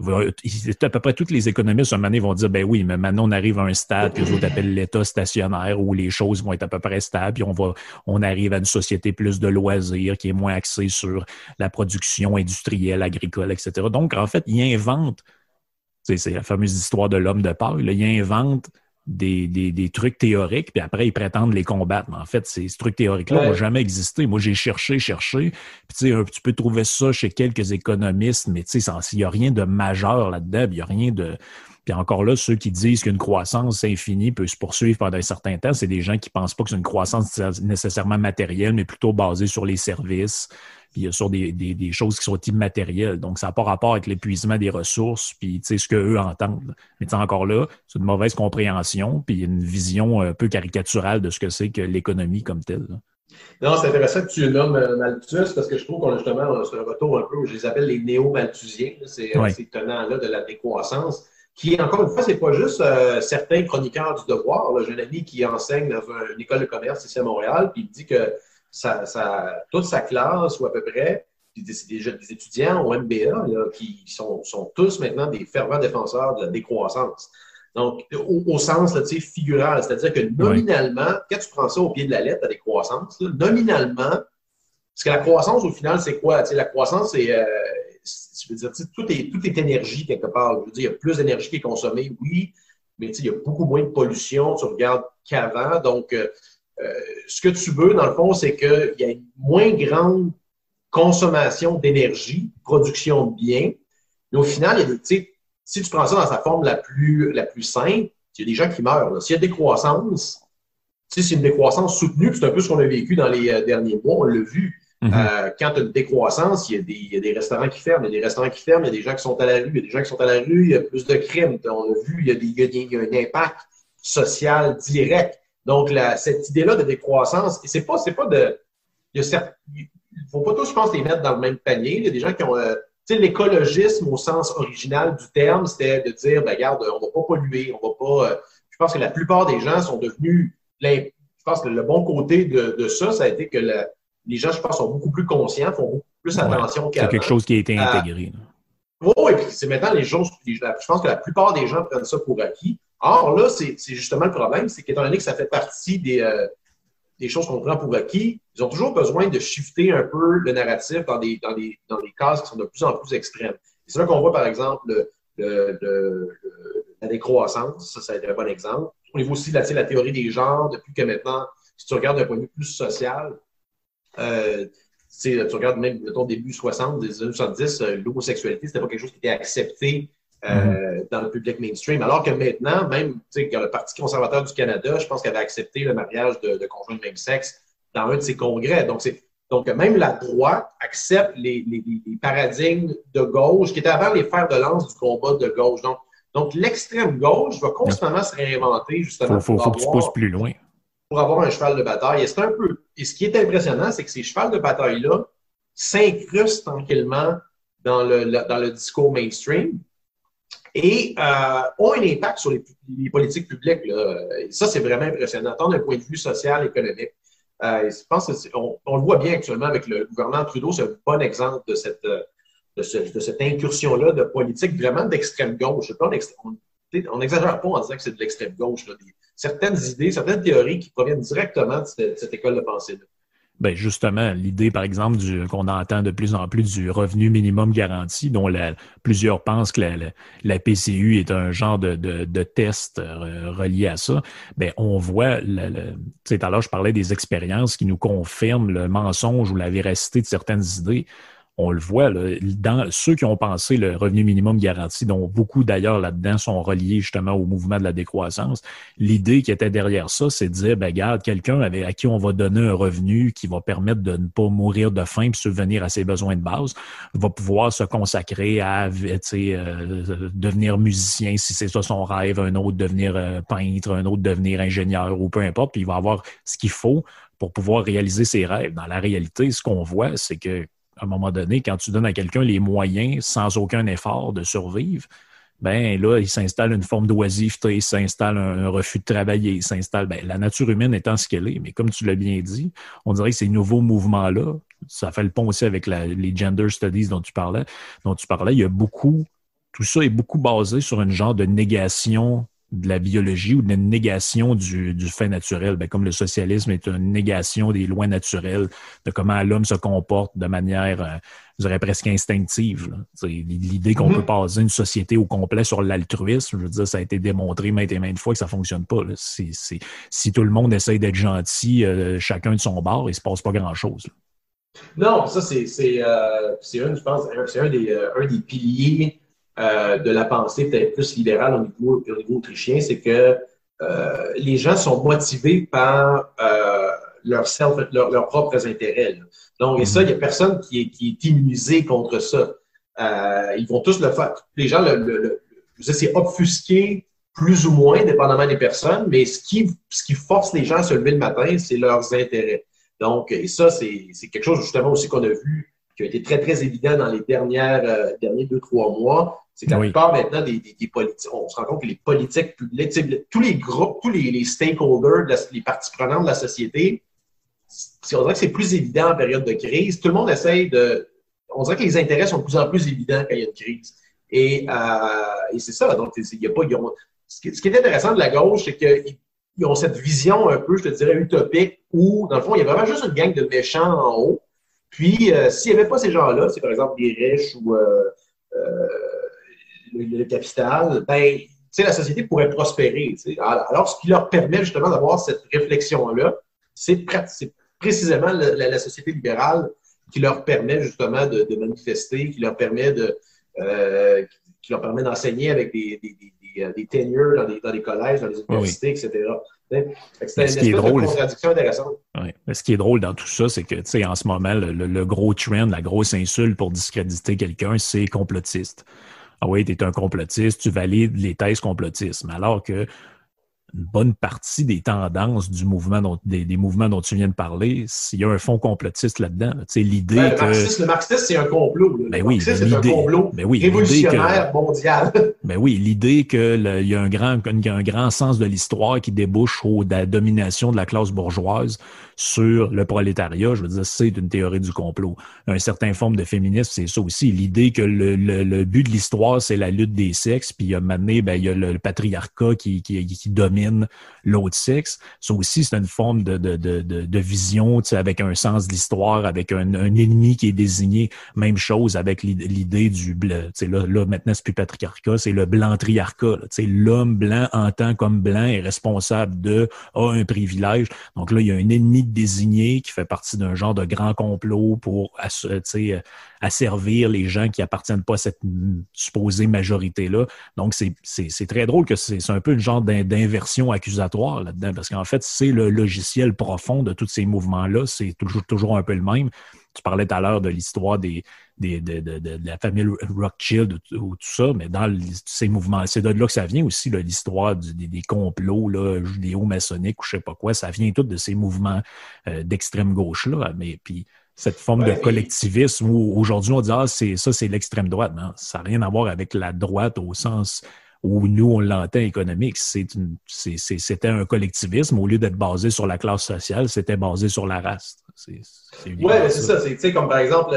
A: à peu près tous les économistes, à un moment donné, vont dire, ben oui, mais maintenant, on arrive à un stade que vous appellent l'état stationnaire où les choses vont être à peu près stables, puis on va, on arrive à une société plus de loisirs qui est moins axée sur la production industrielle, agricole, etc. Donc, en fait, ils inventent, c'est la fameuse histoire de l'homme de paille, ils inventent des, des, des, trucs théoriques, puis après, ils prétendent les combattre. Mais en fait, ces, trucs théoriques-là n'ont jamais existé. Moi, j'ai cherché, cherché. Puis, tu peux trouver ça chez quelques économistes, mais tu sais, il n'y a rien de majeur là-dedans, il n'y a rien de. Puis encore là, ceux qui disent qu'une croissance infinie peut se poursuivre pendant un certain temps, c'est des gens qui pensent pas que c'est une croissance nécessairement matérielle, mais plutôt basée sur les services, puis sur des, des, des, choses qui sont immatérielles. Donc, ça n'a pas rapport avec l'épuisement des ressources, puis ce qu'eux entendent. Mais encore là, c'est une mauvaise compréhension, puis une vision un peu caricaturale de ce que c'est que l'économie comme telle.
B: Non, c'est intéressant que tu nommes euh, Malthus parce que je trouve qu'on a justement sur le retour un peu, je les appelle les néo-malthusiens, ces, ces tenants-là de la décroissance qui, encore une fois, c'est pas juste euh, certains chroniqueurs du devoir. J'ai un ami qui enseigne dans une école de commerce ici à Montréal, puis il dit que toute sa classe, ou à peu près, c'est des, des, étudiants au MBA qui sont, tous maintenant des fervents défenseurs de la décroissance. Donc, au, sens figural, c'est-à-dire que nominalement, quand tu prends ça au pied de la lettre, la décroissance, nominalement, parce que la croissance, au final, c'est quoi? la croissance, c'est, euh, veux dire, tout est, tout est énergie quelque part. Je veux dire, il y a plus d'énergie qui est consommée, oui, mais il y a beaucoup moins de pollution, tu regardes qu'avant. Donc, euh, euh, ce que tu veux, dans le fond, c'est qu'il y a une moins grande consommation d'énergie, production de biens. Mais au final, il y a des, si tu prends ça dans sa forme la plus, la plus simple, il y a des gens qui meurent. S'il y a des croissances, c'est une décroissance soutenue, c'est un peu ce qu'on a vécu dans les euh, derniers mois, on l'a vu. Mm-hmm. Euh, quand tu as une décroissance, il y, a des, il y, a des, restaurants qui ferment, il y a des restaurants qui ferment, il y a des gens qui sont à la rue, il y a des gens qui sont à la rue, il y a plus de crimes. On a vu, il y a, des, il y a un impact social direct. Donc, la, cette idée-là de décroissance, c'est pas, c'est pas de. Il ne faut pas tous, je pense, les mettre dans le même panier. Il y a des gens qui ont. Euh, tu sais, l'écologisme au sens original du terme, c'était de dire, ben, regarde, on va pas polluer, on va pas. Euh, je pense que la plupart des gens sont devenus. Je pense que le bon côté de, de ça, ça a été que les gens, je pense, sont beaucoup plus conscients, font beaucoup plus attention
A: qu'avant. C'est quelque chose qui a été intégré.
B: oui, et puis c'est maintenant les choses. Je pense que la plupart des gens prennent ça pour acquis. Or, là, c'est justement le problème, c'est qu'étant donné que ça fait partie des, euh, des choses qu'on prend pour acquis, ils ont toujours besoin de shifter un peu le narratif dans des, dans des, dans des cases qui sont de plus en plus extrêmes. C'est là qu'on voit, par exemple, le, le, la décroissance, ça, ça a été un bon exemple. Au niveau aussi de la, la théorie des genres, depuis que maintenant, si tu regardes d'un point de vue plus social, euh, tu regardes même, mettons, début 60, des années 70, euh, l'homosexualité, c'était pas quelque chose qui était accepté euh, dans le public mainstream. Alors que maintenant, même le Parti conservateur du Canada, je pense qu'il avait accepté le mariage de, de, conjoints de même sexe dans un de ses congrès. Donc, donc même la droite accepte les, les, les, paradigmes de gauche qui étaient avant les fers de lance du combat de gauche. Donc, donc l'extrême gauche va constamment se réinventer, justement.
A: Il faut, faut, que tu pousses plus loin.
B: Pour avoir un cheval de bataille. Et, un peu, et ce qui est impressionnant, c'est que ces chevals de bataille-là s'incrustent tranquillement dans le, dans le discours mainstream et euh, ont un impact sur les, politiques publiques. ça, c'est vraiment impressionnant, tant d'un point de vue social, économique. Euh, je pense qu'on on le voit bien actuellement avec le gouvernement Trudeau, c'est un bon exemple de cette, de, cette incursion-là de politique vraiment d'extrême gauche. on n'exagère pas en disant que c'est de l'extrême gauche. Certaines idées, certaines théories qui proviennent directement de cette, école de pensée-là.
A: Ben justement, l'idée, par exemple, qu'on entend de plus en plus du revenu minimum garanti, dont plusieurs pensent que la, PCU est un genre de, test euh, relié à ça, ben on voit, tout à l'heure, je parlais des expériences qui nous confirment le mensonge ou la véracité de certaines idées. On le voit, là, dans ceux qui ont pensé le revenu minimum garanti, dont beaucoup d'ailleurs là-dedans sont reliés justement au mouvement de la décroissance, l'idée qui était derrière ça, c'est de dire, ben, regarde, quelqu'un à qui on va donner un revenu qui va permettre de ne pas mourir de faim et subvenir à ses besoins de base, va pouvoir se consacrer à euh, devenir musicien si c'est ça son rêve, un autre devenir euh, peintre, un autre devenir ingénieur ou peu importe, puis il va avoir ce qu'il faut pour pouvoir réaliser ses rêves. Dans la réalité, ce qu'on voit, c'est que à un moment donné, quand tu donnes à quelqu'un les moyens sans aucun effort de survivre, ben là, il s'installe une forme d'oisiveté, il s'installe un, refus de travailler, il s'installe. Ben, la nature humaine étant ce qu'elle est, mais comme tu l'as bien dit, on dirait que ces nouveaux mouvements-là, ça fait le pont aussi avec les gender studies dont tu parlais, dont tu parlais. Il y a beaucoup, tout ça est beaucoup basé sur une genre de négation de la biologie ou de négation du, fait naturel, ben, comme le socialisme est une négation des lois naturelles, de comment l'homme se comporte de manière, euh, je dirais presque instinctive. L'idée qu'on mm-hmm. peut passer une société au complet sur l'altruisme, je veux dire, ça a été démontré maintes et maintes fois que ça fonctionne pas. si tout le monde essaye d'être gentil, euh, chacun de son bord, il se passe pas grand-chose.
B: Non, ça, c'est euh, un, je pense, un des, un des piliers euh, de la pensée peut-être plus libérale au niveau, au niveau autrichien, c'est que euh, les gens sont motivés par euh, leur self, leurs propres intérêts. Donc, et ça, il n'y a personne qui est, qui est immunisé contre ça. ils vont tous le faire. Les gens, le, le, c'est obfusqué plus ou moins, dépendamment des personnes, mais ce qui, ce qui force les gens à se lever le matin, c'est leurs intérêts. Donc, et ça, c'est quelque chose justement aussi qu'on a vu qui a été très, très évident dans les dernières, derniers deux, trois mois. C'est que la plupart maintenant des, des, politiques, on se rend compte que les politiques publiques, tous les groupes, tous les, les stakeholders, les parties prenantes de la société, on dirait que c'est plus évident en période de crise. Tout le monde essaye de. On dirait que les intérêts sont de plus en plus évidents quand il y a une crise. Et, euh, et c'est ça. Donc, il y a pas. ce, qui, est intéressant de la gauche, c'est qu'ils ont cette vision un peu, je te dirais, utopique, où, dans le fond, il y a vraiment juste une gang de méchants en haut. Puis, euh, s'il n'y avait pas ces gens-là, c'est par exemple les riches ou euh, euh le, capital, ben, la société pourrait prospérer. Alors, ce qui leur permet justement d'avoir cette réflexion-là, c'est précisément la, société libérale qui leur permet justement de, manifester, qui leur permet de euh, qui leur permet d'enseigner avec des, des, des, des tenures dans, dans les, collèges, dans les universités, etc. C'est une drôle, de contradiction intéressante.
A: ce qui est drôle dans tout ça, c'est que, tu sais, en ce moment, le, le, gros trend, la grosse insulte pour discréditer quelqu'un, c'est complotiste ah oui, tu es un complotiste, tu valides les thèses complotistes. Alors que une bonne partie des tendances du mouvement dont, des, mouvements dont tu viens de parler, s'il y a un fond complotiste là-dedans. L'idée
B: ben, le, marxisme, c'est un complot.
A: Ben oui,
B: c'est un complot
A: ben oui,
B: révolutionnaire mondial.
A: Ben oui, l'idée qu'il y a un grand, un grand sens de l'histoire qui débouche au, de la domination de la classe bourgeoise sur le prolétariat, je veux dire, c'est une théorie du complot. Un certain forme de féminisme, c'est ça aussi. L'idée que le, le, but de l'histoire, c'est la lutte des sexes, puis il y a maintenant, ben, il y a le, patriarcat qui, qui, qui domine l'autre sexe. Ça aussi, c'est une forme de, de, de, de vision, avec un sens de l'histoire, avec un, un, ennemi qui est désigné. Même chose avec l'idée du blanc. Là, là, maintenant, c'est plus patriarcat, c'est le blanc-triarcat. L'homme blanc en tant comme blanc est responsable de, a un privilège. Donc là, il y a un ennemi désigné qui fait partie d'un genre de grand complot pour euh, asservir les gens qui appartiennent pas à cette supposée majorité-là. Donc, c'est très drôle que c'est un peu une genre d'inversion accusatoire là-dedans, parce qu'en fait, c'est le logiciel profond de tous ces mouvements-là. C'est toujours, toujours un peu le même. Tu parlais tout à l'heure de l'histoire des, de, de, la famille Rothschild ou, tout ça, mais dans ces mouvements, c'est de là que ça vient aussi, l'histoire des, des, complots judéo-maçonniques ou je sais pas quoi, ça vient tout de ces mouvements euh, d'extrême gauche-là. Mais puis cette forme de collectivisme où aujourd'hui on dit Ah, c'est ça, c'est l'extrême droite. Non, ça n'a rien à voir avec la droite au sens où nous, on l'entend économique. C'était un collectivisme. Au lieu d'être basé sur la classe sociale, c'était basé sur la race.
B: Oui, c'est ça. C'est comme par exemple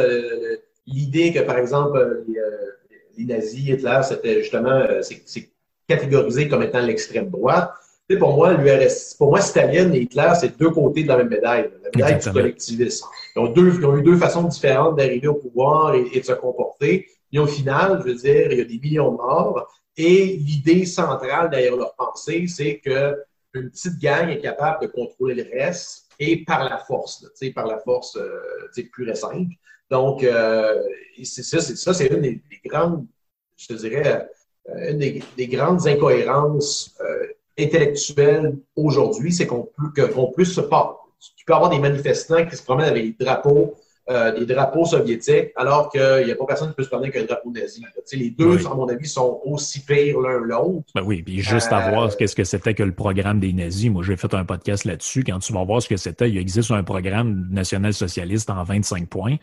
B: l'idée que, par exemple, les, euh, nazis, Hitler, c'était justement euh, c'est catégorisé comme étant l'extrême droite. Pour moi, l'URSS, pour moi, Staline et Hitler, c'est deux côtés de la même médaille, la médaille du collectivisme. Ils ont, deux, ils ont eu deux façons différentes d'arriver au pouvoir et, et, de se comporter. Et au final, je veux dire, il y a des millions de morts. Et l'idée centrale derrière leur pensée, c'est que une petite gang est capable de contrôler le reste et par la force, là, par la force euh, pure et simple. Donc, euh, c'est ça, c'est ça, c'est une des, grandes, je te dirais, euh, une des, grandes incohérences euh, intellectuelles aujourd'hui, c'est qu'on peut, qu'on puisse se. Tu peux avoir des manifestants qui se promènent avec des drapeaux euh, des drapeaux soviétiques, alors qu'il n'y a pas personne qui peut se promener avec un drapeau nazi. les deux, à mon avis, sont aussi pires l'un l'autre.
A: Ben oui, puis juste à voir qu'est-ce que c'était que le programme des nazis. Moi, j'ai fait un podcast là-dessus. Quand tu vas voir ce que c'était, il existe un programme national-socialiste en 25 points.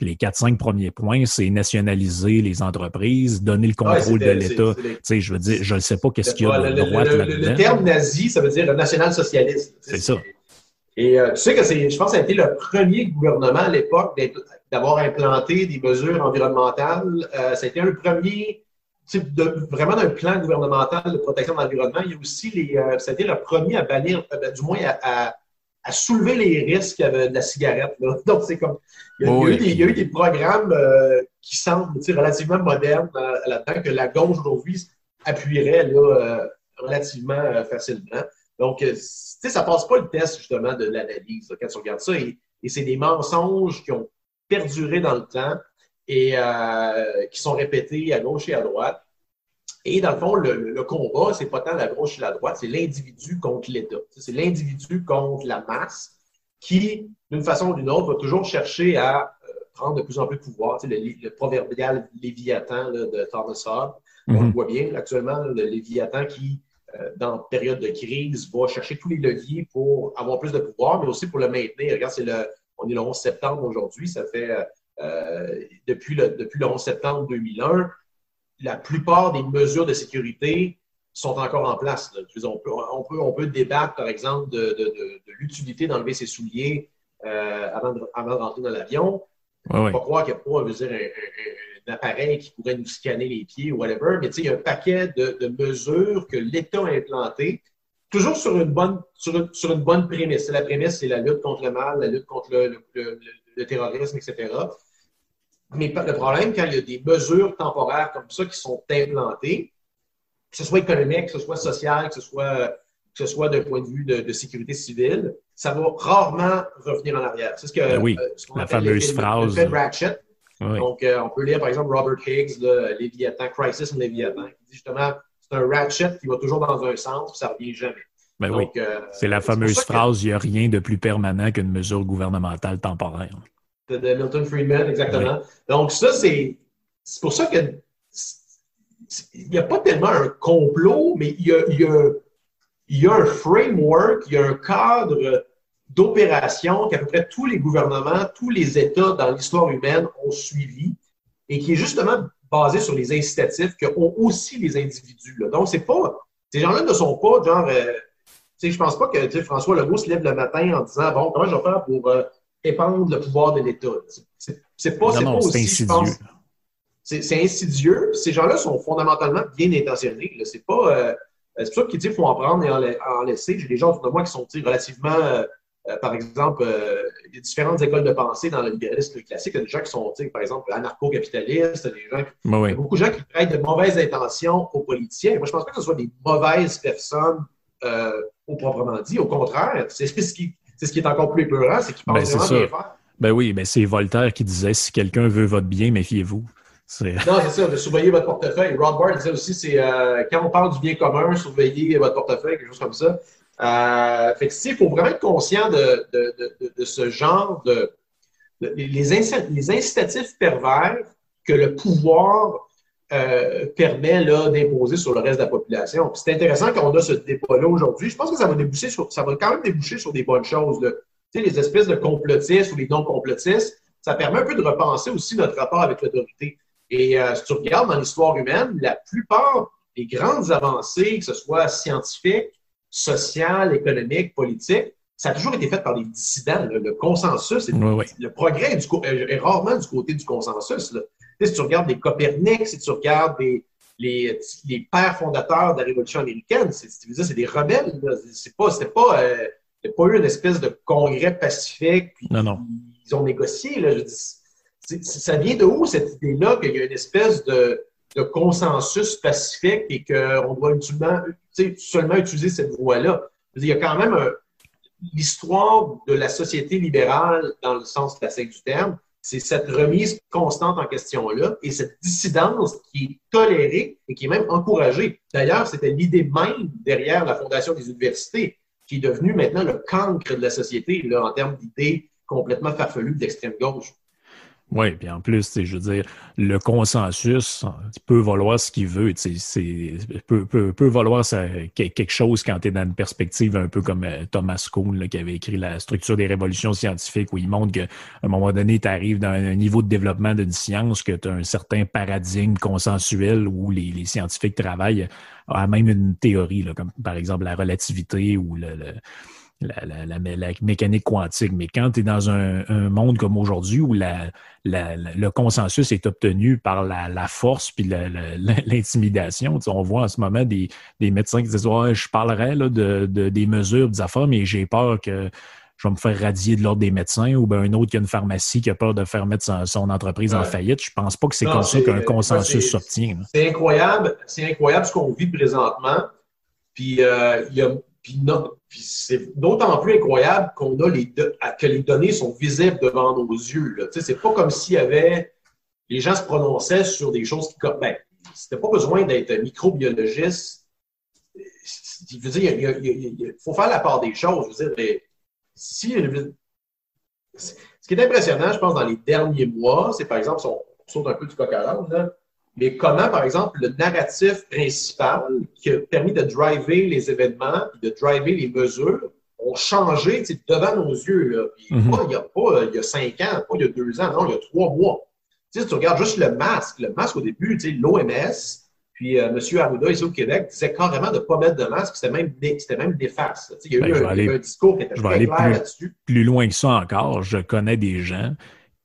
A: Les 4-5 premiers points, c'est nationaliser les entreprises, donner le contrôle de l'État. Je veux dire, je ne sais pas qu'est-ce qu'il y a de droite là-dedans.
B: Le terme nazi, ça veut dire national-socialiste.
A: C'est ça.
B: Et euh, tu sais que c'est, je pense que ça a été le premier gouvernement à l'époque d'avoir implanté des mesures environnementales. Euh, ça a été un premier type de vraiment d'un plan gouvernemental de protection de l'environnement. Il y a aussi les, euh, ça a été le premier à bannir, ben, du moins à, à, soulever les risques de la cigarette. Là. Donc c'est comme, il y, a, eu des, il y, a, eu des, programmes qui semblent relativement modernes là-dedans que la gauche aujourd'hui appuierait là, relativement facilement. Donc, euh, ça passe pas le test, justement, de l'analyse, quand tu regardes ça. Et, c'est des mensonges qui ont perduré dans le temps et euh, qui sont répétés à gauche et à droite. Et dans le fond, le, le combat, c'est pas tant la gauche et la droite, c'est l'individu contre l'État. C'est l'individu contre la masse qui, d'une façon ou d'une autre, va toujours chercher à euh, prendre de plus en plus de pouvoir. Tu sais, le, proverbial Léviathan de Thomas Hobbes, on le mhm. voit bien actuellement, le Léviathan qui euh, dans période de crise, va chercher tous les leviers pour avoir plus de pouvoir, mais aussi pour le maintenir. Regarde, c'est le, on est le 11 septembre aujourd'hui, ça fait euh, depuis, le, depuis le 11 septembre 2001, la plupart des mesures de sécurité sont encore en place. On, peut, on, peut, on, peut, débattre, par exemple, de, de, de, de l'utilité d'enlever ses souliers euh, avant, de, avant, rentrer dans l'avion. On ne peut pas croire qu'il n'y a pas dire, un, appareil qui pourrait nous scanner les pieds ou whatever, mais il y a un paquet de, mesures que l'État a implantées, toujours sur une bonne, sur une, bonne prémisse. La prémisse, c'est la lutte contre le mal, la lutte contre le, terrorisme, etc. Mais le problème, quand il y a des mesures temporaires comme ça qui sont implantées, que ce soit économique, que ce soit social, que ce soit, que ce soit d'un point de vue de, sécurité civile, ça va rarement revenir en arrière. C'est ce que
A: ben oui, euh, la fameuse phrase.
B: Ratchet, donc, euh, on peut lire, par exemple, Robert Higgs, le Léviathan, Crisis in Léviathan, qui dit justement, c'est un ratchet qui va toujours dans un sens, ça ne revient jamais.
A: Ben oui. Euh, c'est la fameuse phrase, il n'y a rien de plus permanent qu'une mesure gouvernementale temporaire.
B: De, Milton Friedman, exactement. Donc, ça, c'est pour ça que il n'y a pas tellement un complot, mais il y a, il y a, il y a un framework, il y a un cadre d'opérations qu'à peu près tous les gouvernements, tous les États dans l'histoire humaine ont suivi et qui est justement basé sur les incitatifs que ont aussi les individus. Là. Donc, c'est pas. Ces gens-là ne sont pas genre. Euh, sais, je pense pas que François Legault se lève le matin en disant Bon, comment je vais faire pour euh, épandre le pouvoir de l'État? C'est pas, pas aussi. Insidieux. C'est insidieux. Ces gens-là sont fondamentalement bien intentionnés. C'est pas. Euh, c'est pour ça qu'il faut en prendre et en, laisser. J'ai des gens autour de moi qui sont relativement euh, par exemple, euh, il y a différentes écoles de pensée dans le libéralisme classique. Il y a des gens qui sont, par exemple, anarcho-capitalistes, des gens il y a beaucoup de gens qui prêtent de mauvaises intentions aux politiciens. Moi, je ne pense pas que ce soit des mauvaises personnes euh, au proprement dit. Au contraire, c'est ce qui, ce qui est encore plus épeurant, c'est qu'ils pensent ben, vraiment bien faire.
A: Ben oui, ben c'est Voltaire qui disait si quelqu'un veut votre bien, méfiez-vous.
B: Non, c'est ça, de surveiller votre portefeuille. Rod Bard disait aussi, c'est quand on parle du bien commun, surveiller votre portefeuille, quelque chose comme ça. Euh, fait que, il faut vraiment être conscient de, ce genre de, les, incitatifs pervers que le pouvoir euh, permet d'imposer sur le reste de la population. C'est intéressant qu'on a ce débat-là aujourd'hui. Je pense que ça va déboucher ça va quand même déboucher sur des bonnes choses. Les espèces de complotistes ou les non-complotistes, ça permet un peu de repenser aussi notre rapport avec l'autorité. Et euh, si tu regardes dans l'histoire humaine, la plupart des grandes avancées, que ce soit scientifiques, social, économique, politique, ça a toujours été fait par des dissidents. Le consensus, le progrès est, rarement du côté du consensus. Si tu regardes les Copernic, si tu regardes les, les, pères fondateurs de la Révolution américaine, c'est des rebelles. C'est pas, c'était pas, euh, pas eu une espèce de congrès pacifique.
A: non, non.
B: Ils ont négocié. Là, ça vient de où cette idée-là qu'il y a une espèce de, consensus pacifique et qu'on doit seulement utiliser cette voie-là? Il y a quand même l'histoire de la société libérale dans le sens classique du terme, c'est cette remise constante en question-là et cette dissidence qui est tolérée et qui est même encouragée. D'ailleurs, c'était l'idée même derrière la fondation des universités, qui est devenue maintenant le cancre de la société là, en termes d'idées complètement farfelues d'extrême gauche.
A: Oui, puis en plus, je veux dire, le consensus peut valoir ce qu'il veut. C'est, peut, peut, peut valoir ça, quelque chose quand tu es dans une perspective un peu comme euh, Thomas Kuhn qui avait écrit La structure des révolutions scientifiques, où il montre qu'à un moment donné, tu arrives dans un niveau de développement d'une science, que tu as un certain paradigme consensuel où les, les scientifiques travaillent à même une théorie, là, comme par exemple la relativité ou le la, mécanique quantique. Mais quand tu es dans un, monde comme aujourd'hui où le consensus est obtenu par la, force puis l'intimidation, on voit en ce moment des, médecins qui disent je parlerai de, des mesures, des affaires, mais j'ai peur que je vais me faire radier de l'ordre des médecins ou bien un autre qui a une pharmacie qui a peur de faire mettre son, entreprise en faillite. Je pense pas que c'est comme ça qu'un consensus s'obtient.
B: C'est incroyable, c'est incroyable ce qu'on vit présentement. Puis euh, il y a puis, c'est d'autant plus incroyable qu'on a les que les données sont visibles devant nos yeux. Ce n'est pas comme s'il y avait. Les gens se prononçaient sur des choses qui. Ben, c'était pas besoin d'être microbiologiste. Veux dire, il, faut faire la part des choses. Veux dire, si, ce qui est impressionnant, je pense, dans les derniers mois, c'est par exemple, si on saute un peu du coq à mais comment, par exemple, le narratif principal qui a permis de driver les événements, de driver les mesures, ont changé devant nos yeux. Là. Mhm. pas, il n'y a pas il y a cinq ans, pas il y a deux ans, non, il y a trois mois. Si tu regardes juste le masque, le masque au début, l'OMS, puis euh, M. Arruda, ici au Québec, disait carrément de ne pas mettre de masque, c'était même, c'était même déface. Il y a eu ben, un, discours qui était très clair là-dessus.
A: Plus loin que ça encore, je connais des gens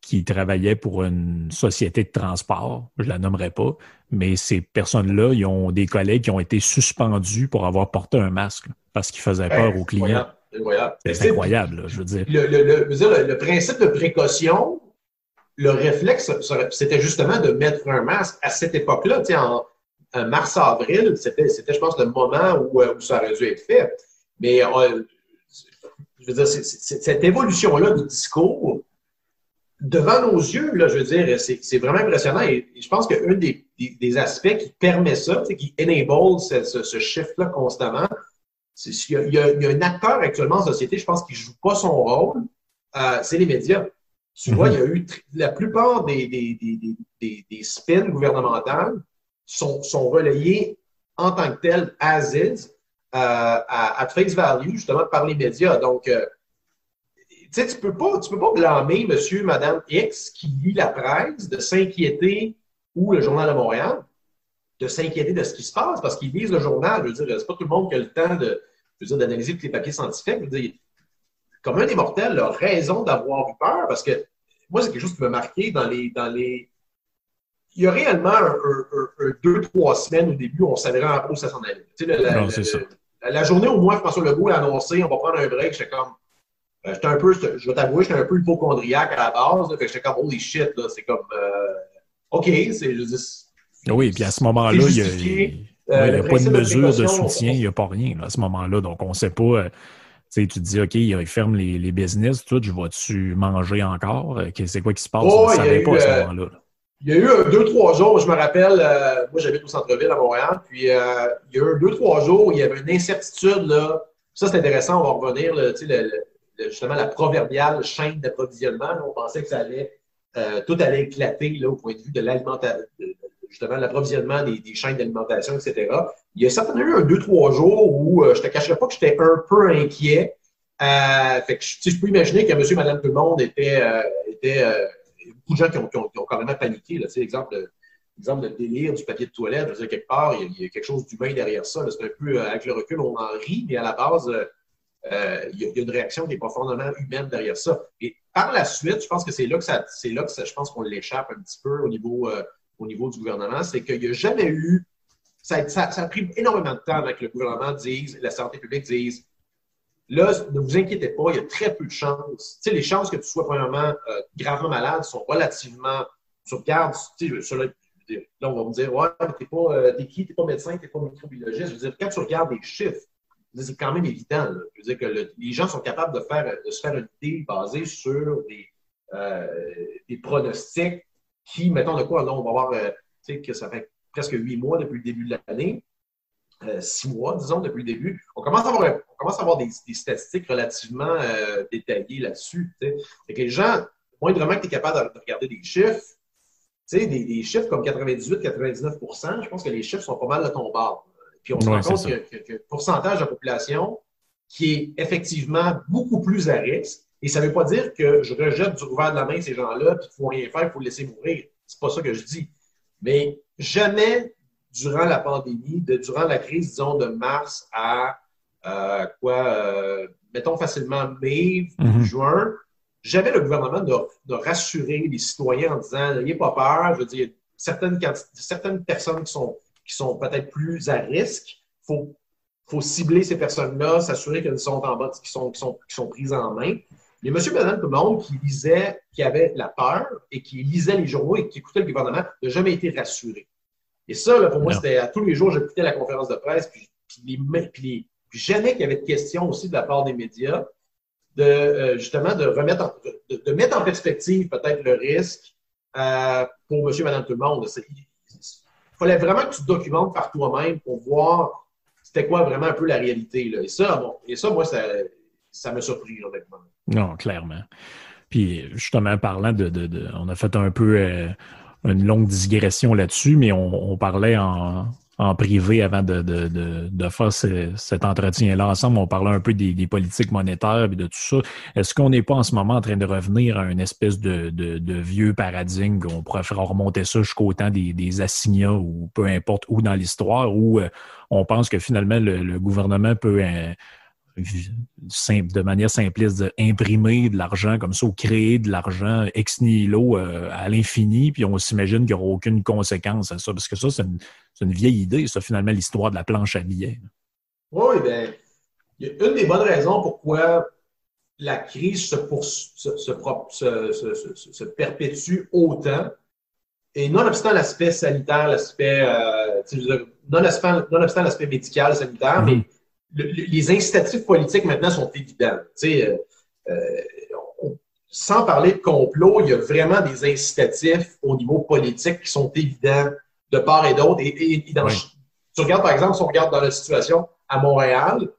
A: qui travaillaient pour une société de transport, je la nommerai pas, mais ces personnes-là, ils ont des collègues qui ont été suspendus pour avoir porté un masque parce qu'ils faisaient peur aux clients. C'est incroyable, je veux dire.
B: Le, principe de précaution, le réflexe, c'était justement de mettre un masque à cette époque-là, en, en mars-avril, c'était, je pense, le moment où, euh, ça aurait dû être fait. Mais euh, je veux dire, cette évolution-là du discours, devant nos yeux, là, je veux dire, c'est vraiment impressionnant. Et, je pense qu'un des, des, aspects qui permet ça, qui enable ce, ce, shift-là constamment, c'est qu'il y, y, a un acteur actuellement en société, je pense, qui ne joue pas son rôle, euh, c'est les médias. Tu vois, il y a eu la plupart des, des, des spins gouvernementales sont, sont relayés en tant que tels, as is, euh, à, à face value, justement, par les médias. Donc, euh, sais, tu peux pas, tu peux pas blâmer monsieur, madame X qui lit la presse de s'inquiéter ou le Journal de Montréal de s'inquiéter de ce qui se passe parce qu'ils lisent le journal. Je veux dire, c'est pas tout le monde qui a le temps de, d'analyser tous les papiers scientifiques. Je veux dire, comme un des mortels a raison d'avoir eu peur parce que moi, c'est quelque chose qui m'a marqué dans les, dans les. Il y a réellement un, deux, trois semaines au début, on savait vraiment où ça s'en allait. Tu sais, la, non, c'est ça. La, journée où moi, François Legault a annoncé on va prendre un break, j'étais comme euh, j'étais un peu, je vais t'avouer, j'étais un peu hypochondriaque à la base. Là, fait que j'étais comme, holy shit, là, c'est comme, euh, OK, c'est, dis,
A: Oui, puis à ce moment-là, il n'y a, pas de mesure de, soutien, il n'y a pas rien là, à ce moment-là. Donc, on ne sait pas. Euh, tu te dis, OK, ils ferment les, les business, tout, je vais-tu manger encore? C'est quoi qui se passe?
B: on ne savait pas à ce moment-là. Il y a eu deux, trois jours, je me rappelle, moi j'habite au centre-ville à Montréal, puis il y a eu deux, trois jours où il y avait une incertitude, là. Ça, c'est intéressant, on va revenir, là, le, justement la proverbiale chaîne d'approvisionnement. On pensait que ça allait, euh, tout allait éclater là, au point de vue de l'alimentation, justement l'approvisionnement des, chaînes d'alimentation, etc. Il y a certainement eu un, deux, trois jours où euh, je ne te cacherai pas que j'étais un peu inquiet. Euh, je peux imaginer que monsieur, madame, tout le monde était, beaucoup de gens qui ont, qui ont, carrément paniqué. Là, le délire du papier de toilette, je veux dire, quelque part, il y a, quelque chose d'humain derrière ça. C'est un peu, avec le recul, on en rit, mais à la base, euh, il y, a une réaction qui est profondément humaine derrière ça. Et par la suite, je pense que c'est là que ça, c'est là que je pense qu'on l'échappe un petit peu au niveau, euh, au niveau du gouvernement, c'est qu'il n'y a jamais eu, ça, a pris énormément de temps avec le gouvernement dise, la santé publique dise, là, ne vous inquiétez pas, il y a très peu de chances. Tu sais, les chances que tu sois premièrement euh, gravement malade sont relativement, tu regardes, tu sais, là, on va me dire, ouais, t'es pas, t'es qui, t'es pas médecin, t'es pas microbiologiste. Je veux dire, quand tu regardes les chiffres, c'est quand même évident. Je veux dire que les gens sont capables de, faire, de se faire une idée basée sur des, euh, pronostics qui, mettons de quoi, on va voir, euh, que ça fait presque huit mois depuis le début de l'année, euh, six mois, disons, depuis le début. On commence à avoir, on commence à avoir des, statistiques relativement détaillées là-dessus. Les gens, moindrement que tu es capable de, regarder des chiffres, des, des, chiffres comme 98-99% je pense que les chiffres sont pas mal de ton bord. Puis on se rend compte qu'il a un pourcentage de la population qui est effectivement beaucoup plus à risque. Et ça ne veut pas dire que je rejette du revers de la main ces gens-là, puis qu'il ne faut rien faire, il faut les laisser mourir. C'est pas ça que je dis. Mais jamais durant la pandémie, de, durant la crise, disons, de mars à euh, quoi, euh, mettons facilement mai, mhm. juin, jamais le gouvernement de, rassurer les citoyens en disant n'ayez pas peur. Je veux dire, certaines, certaines personnes qui sont qui sont peut-être plus à risque. Il faut, faut, cibler ces personnes-là, s'assurer qu'elles sont en bas, qui sont, qui sont, qui sont prises en main. Les monsieur, madame, tout le monde qui lisait, qui avait la peur et qui lisait les journaux et qui écoutait le gouvernement n'a jamais été rassuré. Et ça, là, pour moi, c'était à tous les jours, j'écoutais la conférence de presse, puis, puis, puis, jamais qu'il y avait de questions aussi de la part des médias de euh, justement de remettre de, mettre en perspective peut-être le risque euh, pour monsieur, madame, tout le monde fallait vraiment que tu te documentes par toi-même pour voir c'était quoi vraiment un peu la réalité. Là. Et ça, bon, et ça, moi, ça, ça m'a surpris, honnêtement.
A: Non, clairement. Puis justement, parlant de, on a fait un peu euh, une longue digression là-dessus, mais on, parlait en, en privé avant de, de, de, de faire cet entretien-là ensemble. On parlait un peu des, des, politiques monétaires et de tout ça. Est-ce qu'on n'est pas en ce moment en train de revenir à une espèce de, vieux paradigme qu'on pourrait faire remonter ça jusqu'au temps des, des assignats ou peu importe où dans l'histoire où euh, on pense que finalement le, gouvernement peut euh, de manière simpliste, imprimer de l'argent comme ça ou créer de l'argent ex nihilo euh, à l'infini, puis on s'imagine qu'il n'y aura aucune conséquence à ça. Parce que ça, c'est une, vieille idée, ça, finalement, l'histoire de la planche à billets.
B: Oui, bien, une des bonnes raisons pourquoi la crise se, se, perpétue autant, et nonobstant l'aspect sanitaire, l'aspect, euh, nonobstant l'aspect médical, sanitaire, mm-hmm. mais les incitatifs politiques maintenant sont évidents. Euh, euh, sans parler de complot, il y a vraiment des incitatifs au niveau politique qui sont évidents de part et d'autre. Et, Tu regardes, par exemple, si on regarde dans la situation à Montréal,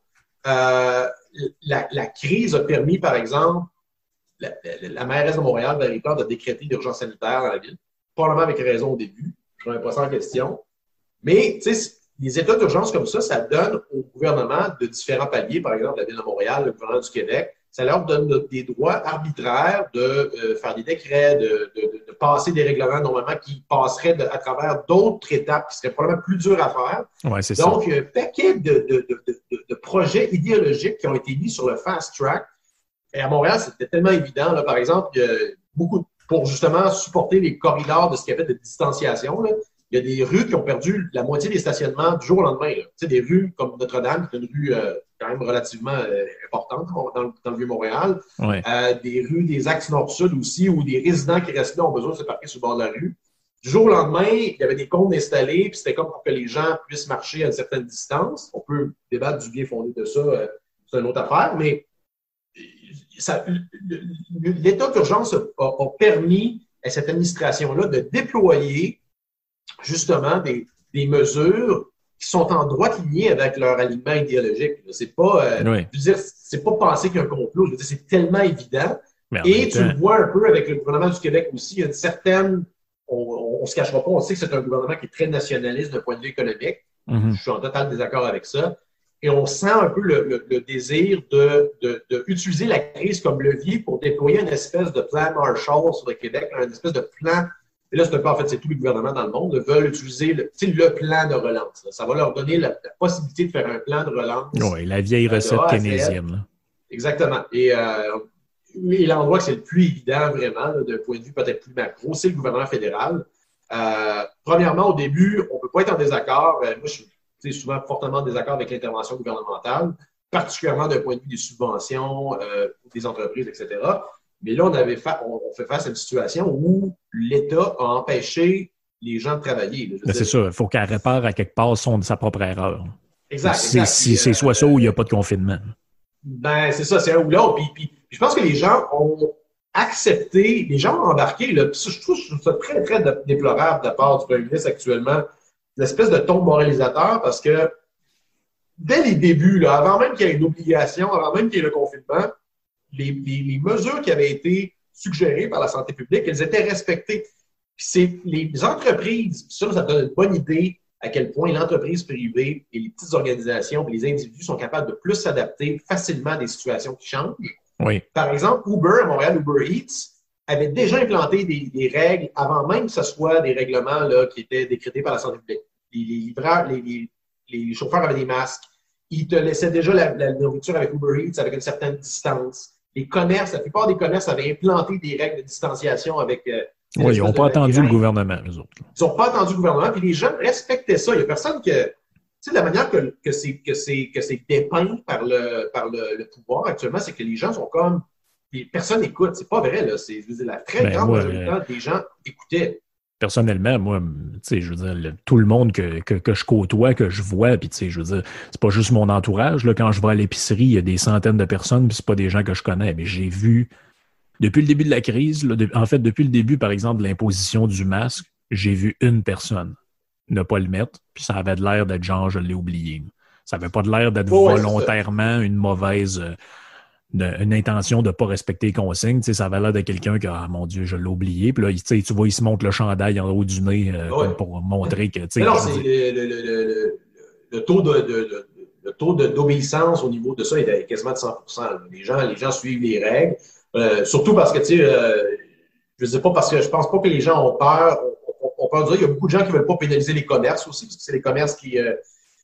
B: euh, la, crise a permis, par exemple, la, la, mairesse de Montréal, Valérie Plante, de décréter l'urgence sanitaire dans la ville. Probablement avec raison au début. Je ne remets pas ça en question. Mais, tu sais, les états d'urgence comme ça, ça donne au gouvernement de différents paliers, par exemple la Ville de Montréal, le gouvernement du Québec, ça leur donne des droits arbitraires de euh, faire des décrets, de, passer des règlements normalement qui passeraient à travers d'autres étapes qui seraient probablement plus dures à faire.
A: Ouais, c'est
B: Donc, un paquet de, projets idéologiques qui ont été mis sur le fast track. Et à Montréal, c'était tellement évident. Là, par exemple, il y a beaucoup pour justement supporter les corridors de ce qu'il y avait de distanciation. Là il y a des rues qui ont perdu la moitié des stationnements du jour au lendemain. Tu sais, des rues comme Notre-Dame, qui est une rue euh, quand même relativement euh, importante dans, le Vieux-Montréal. Euh, des rues des axes nord-sud aussi, où des résidents qui restent là ont besoin de se parquer sur le bord de la rue. Du jour au lendemain, il y avait des comptes installés, puis c'était comme pour que les gens puissent marcher à une certaine distance. On peut débattre du bien fondé de ça, c'est une autre affaire, mais l'état d'urgence a permis à cette administration-là de déployer justement des, des, mesures qui sont en droite lignée avec leur alignement idéologique. C'est pas, euh, dire, c'est pas penser qu'il y a un complot. Je veux dire, c'est tellement évident. Et tu le vois un peu avec le gouvernement du Québec aussi. Il y a une certaine, on, ne se cachera pas, on sait que c'est un gouvernement qui est très nationaliste d'un point de vue économique. Mm-hmm. Je suis en total désaccord avec ça. Et on sent un peu le, le, désir de, de, de, utiliser la crise comme levier pour déployer une espèce de plan Marshall sur le Québec, une espèce de plan et là, c'est un peu, en fait, c'est tous les gouvernements dans le monde veulent utiliser le, le plan de relance. Ça va leur donner la, possibilité de faire un plan de relance.
A: Oui, la vieille recette keynésienne.
B: Exactement. Et, euh, et l'endroit que c'est le plus évident, vraiment, d'un point de vue peut-être plus macro, c'est le gouvernement fédéral. Euh, premièrement, au début, on ne peut pas être en désaccord. Euh, moi, je suis souvent fortement en désaccord avec l'intervention gouvernementale, particulièrement d'un point de vue des subventions, des entreprises, etc. Mais là, on, avait on, fait face à une situation où l'État a empêché les gens de travailler.
A: C'est ça, il faut qu'elle répare à quelque part son, sa propre erreur.
B: Exact.
A: C'est
B: euh,
A: soit ça ou il n'y a pas de confinement.
B: Ben, c'est ça, c'est un ou l'autre. Puis, puis- puis je pense que les gens ont accepté, les gens ont embarqué, là, puis ça, je, trouve, je trouve ça très, très dé- déplorable de la part du premier ministre actuellement, l'espèce de ton moralisateur, parce que dès les débuts, là, avant même qu'il y ait une obligation, avant même qu'il y ait le confinement, les, les- les mesures qui avaient été suggérées par la santé publique, elles étaient respectées. C'est les entreprises, ça, ça donne une bonne idée à quel point l'entreprise privée et les petites organisations et les individus sont capables de plus s'adapter facilement à des situations qui changent.
A: Oui.
B: Par exemple, Uber à Montréal, Uber Eats, avait déjà implanté des, des règles avant même que ce soit des règlements là, qui étaient décrétés par la santé publique. Les, les livreurs, les, les- les chauffeurs avaient des masques. Ils te laissaient déjà la, la nourriture avec Uber Eats avec une certaine distance. Les commerces, la plupart des commerces avaient implanté des règles de distanciation avec. euh,
A: Oui, ils n'ont pas attendu le gouvernement, eux autres.
B: Ils n'ont pas attendu le gouvernement, puis les gens respectaient ça. Il n'y a personne que. Tu sais, la manière que, que c'est que c'est que c'est dépeint par le par le, le pouvoir actuellement, c'est que les gens sont comme. les- Personne n'écoute. C'est pas vrai, là. C'est, je veux dire, la très
A: Ben,
B: grande majorité des gens écoutaient.
A: Personnellement, moi, tu sais, je veux dire, le- tout le monde que, que, que je côtoie, que je vois, puis tu sais, je veux dire, c'est pas juste mon entourage. Là, quand je vais à l'épicerie, il y a des centaines de personnes, puis c'est pas des gens que je connais. Mais j'ai vu, depuis le début de la crise, là, de- en fait, depuis le début, par exemple, de l'imposition du masque, j'ai vu une personne ne pas le mettre, puis ça avait de l'air d'être genre, je l'ai oublié. Ça avait pas de l'air d'être volontairement une mauvaise. De- une intention de ne pas respecter les consignes. Tu sais, ça avait l'air de quelqu'un qui, ah mon Dieu, je l'ai oublié. Puis là, il- tu vois, il se monte le chandail en haut du nez euh,
B: Ouais.
A: pour montrer que. tu sais,
B: Mais non, c'est le, le- le- taux de, de- de- le taux de- d'obéissance au niveau de ça est quasiment de 100 là. Les gens, les gens suivent les règles. Euh, surtout parce que, tu sais, euh, je ne sais pas parce que je pense pas que les gens ont peur. On, on- on peut dire, il y a beaucoup de gens qui ne veulent pas pénaliser les commerces aussi, parce que c'est les commerces qui, euh,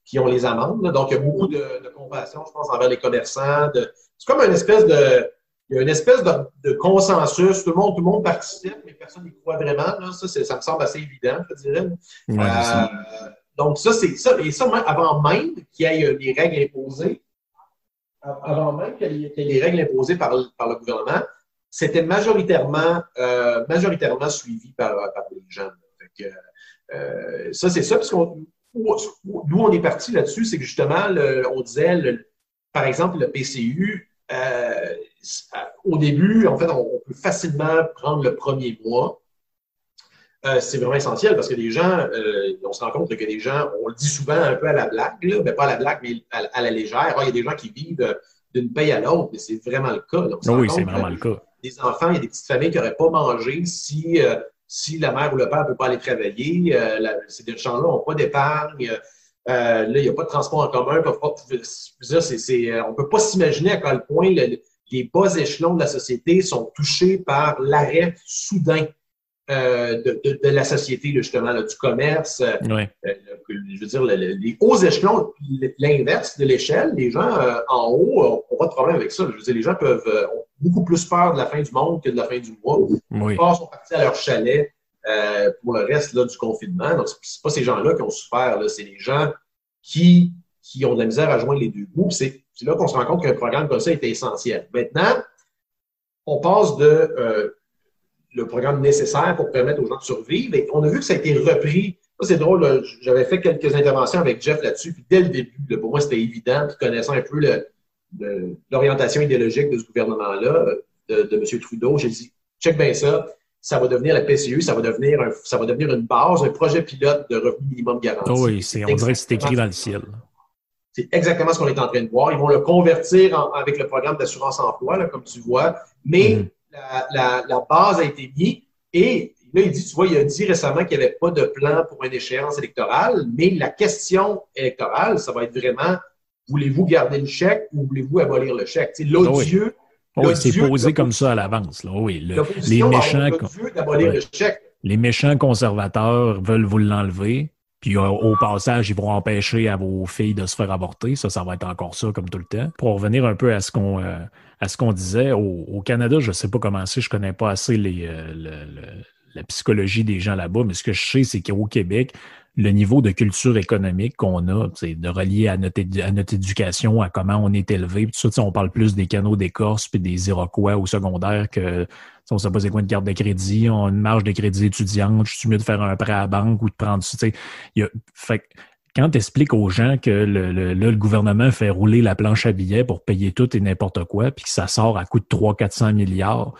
B: qui ont les amendes. là. Donc, il y a beaucoup de, de compassion, je pense, envers les commerçants. de- C'est comme une espèce de. Il y a une espèce de, de consensus. Tout le monde, tout le monde participe, mais personne n'y croit vraiment. Là. Ça, ça me semble assez évident, je dirais.
A: ouais.
B: Euh, donc, ça, c'est ça. Et ça, avant même qu'il y ait euh, des règles imposées, av- avant même qu'il y ait des règles imposées par, le- par le gouvernement, c'était majoritairement, euh, majoritairement suivi par, par les euh, ça, c'est ça, parce qu'on d'où on est parti là-dessus, c'est que justement, le- on disait, le- par exemple, le PCU, euh, au début, en fait, on, peut facilement prendre le premier mois. Euh, c'est vraiment essentiel parce que les gens, euh, on se rend compte que des gens, on le dit souvent un peu à la blague, là, mais pas à la blague, mais à, à la légère. Ah, il y a des gens qui vivent d'une paye à l'autre, mais c'est vraiment le cas. là. Rend
A: oui, c'est vraiment le cas.
B: Des enfants, il y a des petites familles qui n'auraient pas mangé si, si la mère ou le père ne peut pas aller travailler. La- ces gens-là n'ont pas d'épargne. Euh, là, il n'y a pas de transport en commun. euh, on ne peut pas s'imaginer à quel point le- les bas échelons de la société sont touchés par l'arrêt soudain euh, de, de- de la société, là, justement, là, du commerce. euh, euh, je veux dire, le- le- les hauts échelons, l'inverse de l'échelle, les gens euh, en haut n'ont pas de problème avec ça. Je veux dire, les gens peuvent euh, ont beaucoup plus peur de la fin du monde que de la fin du mois.
A: Oui.
B: Ils sont partis à leur chalet euh, pour le reste là, du confinement. Donc, c'est pas ces gens-là qui ont souffert, c'est les gens qui, qui ont de la misère à joindre les deux bouts. C'est là qu'on se rend compte qu'un programme comme ça était essentiel. Maintenant, on passe de euh, le programme nécessaire pour permettre aux gens de survivre. Et on a vu que ça a été repris. Ça, c'est drôle. J'avais fait quelques interventions avec Jeff là-dessus. Puis dès le début, pour moi, c'était évident. Puis connaissant un peu l'orientation idéologique de ce gouvernement-là, de, de M. Trudeau, j'ai dit check bien ça. Ça va devenir la PCU, ça va devenir, un- ça va devenir une base, un projet pilote de revenu minimum garanti.
A: Ah oui, c'est- on dirait que c'est écrit dans le ciel.
B: C'est exactement ce qu'on est en train de voir. Ils vont le convertir en- avec le programme d'assurance emploi, là, comme tu vois. Mais
A: Mhm.
B: la, la- la base a été mise et là, il dit, tu vois, il a dit récemment qu'il n'y avait pas de plan pour une échéance électorale, mais la question électorale, ça va être vraiment voulez-vous garder le chèque ou voulez-vous abolir le chèque? L'odieux.
A: Ah oui, c'est
B: l'odieux-
A: posé comme ça à l'avance. là. Oui, le- les méchants. Ouais.
B: chèque.
A: les conservateurs veulent vous l'enlever, puis euh, au passage, ils vont empêcher à vos filles de se faire avorter. Ça, ça va être encore ça comme tout le temps. Pour revenir un peu à ce qu'on euh, à ce qu'on disait, au, au Canada, je sais pas comment c'est, je connais pas assez les, euh, le- le- la psychologie des gens là-bas, mais ce que je sais, c'est qu'au Québec, le niveau de culture économique qu'on a, de relier à notre, éducation, à comment on est élevé, tout ça, on parle plus des canaux d'écorce puis des Iroquois au secondaire que on sait pas c'est quoi une carte de crédit, on a une marge de crédit étudiante, je suis mieux de faire un prêt à banque ou de prendre ça. fait quand tu expliques aux gens que le, le, là, le gouvernement fait rouler la planche à billets pour payer tout et n'importe quoi, puis que ça sort à coût de 300-400 milliards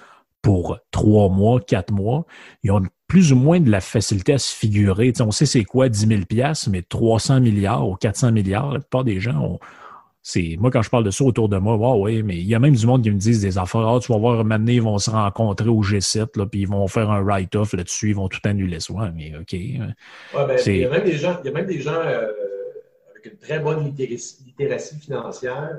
A: pour trois mois, quatre mois, ils ont plus ou moins de la facilité à se figurer. on sait c'est quoi 10 000 mais 300 milliards ou 400 milliards, la plupart des gens ont, c'est moi quand je parle de ça autour de moi, wow, oui, mais il y a même du monde qui me disent des affaires. Ah, tu vas voir, maintenant, ils vont se rencontrer au G7, là, puis ils vont faire un write-off là-dessus, ils vont tout annuler. Ouais, mais OK.
B: Hein. Ouais, ben, il y a même des gens, il y a même des gens euh, avec une très bonne littératie, financière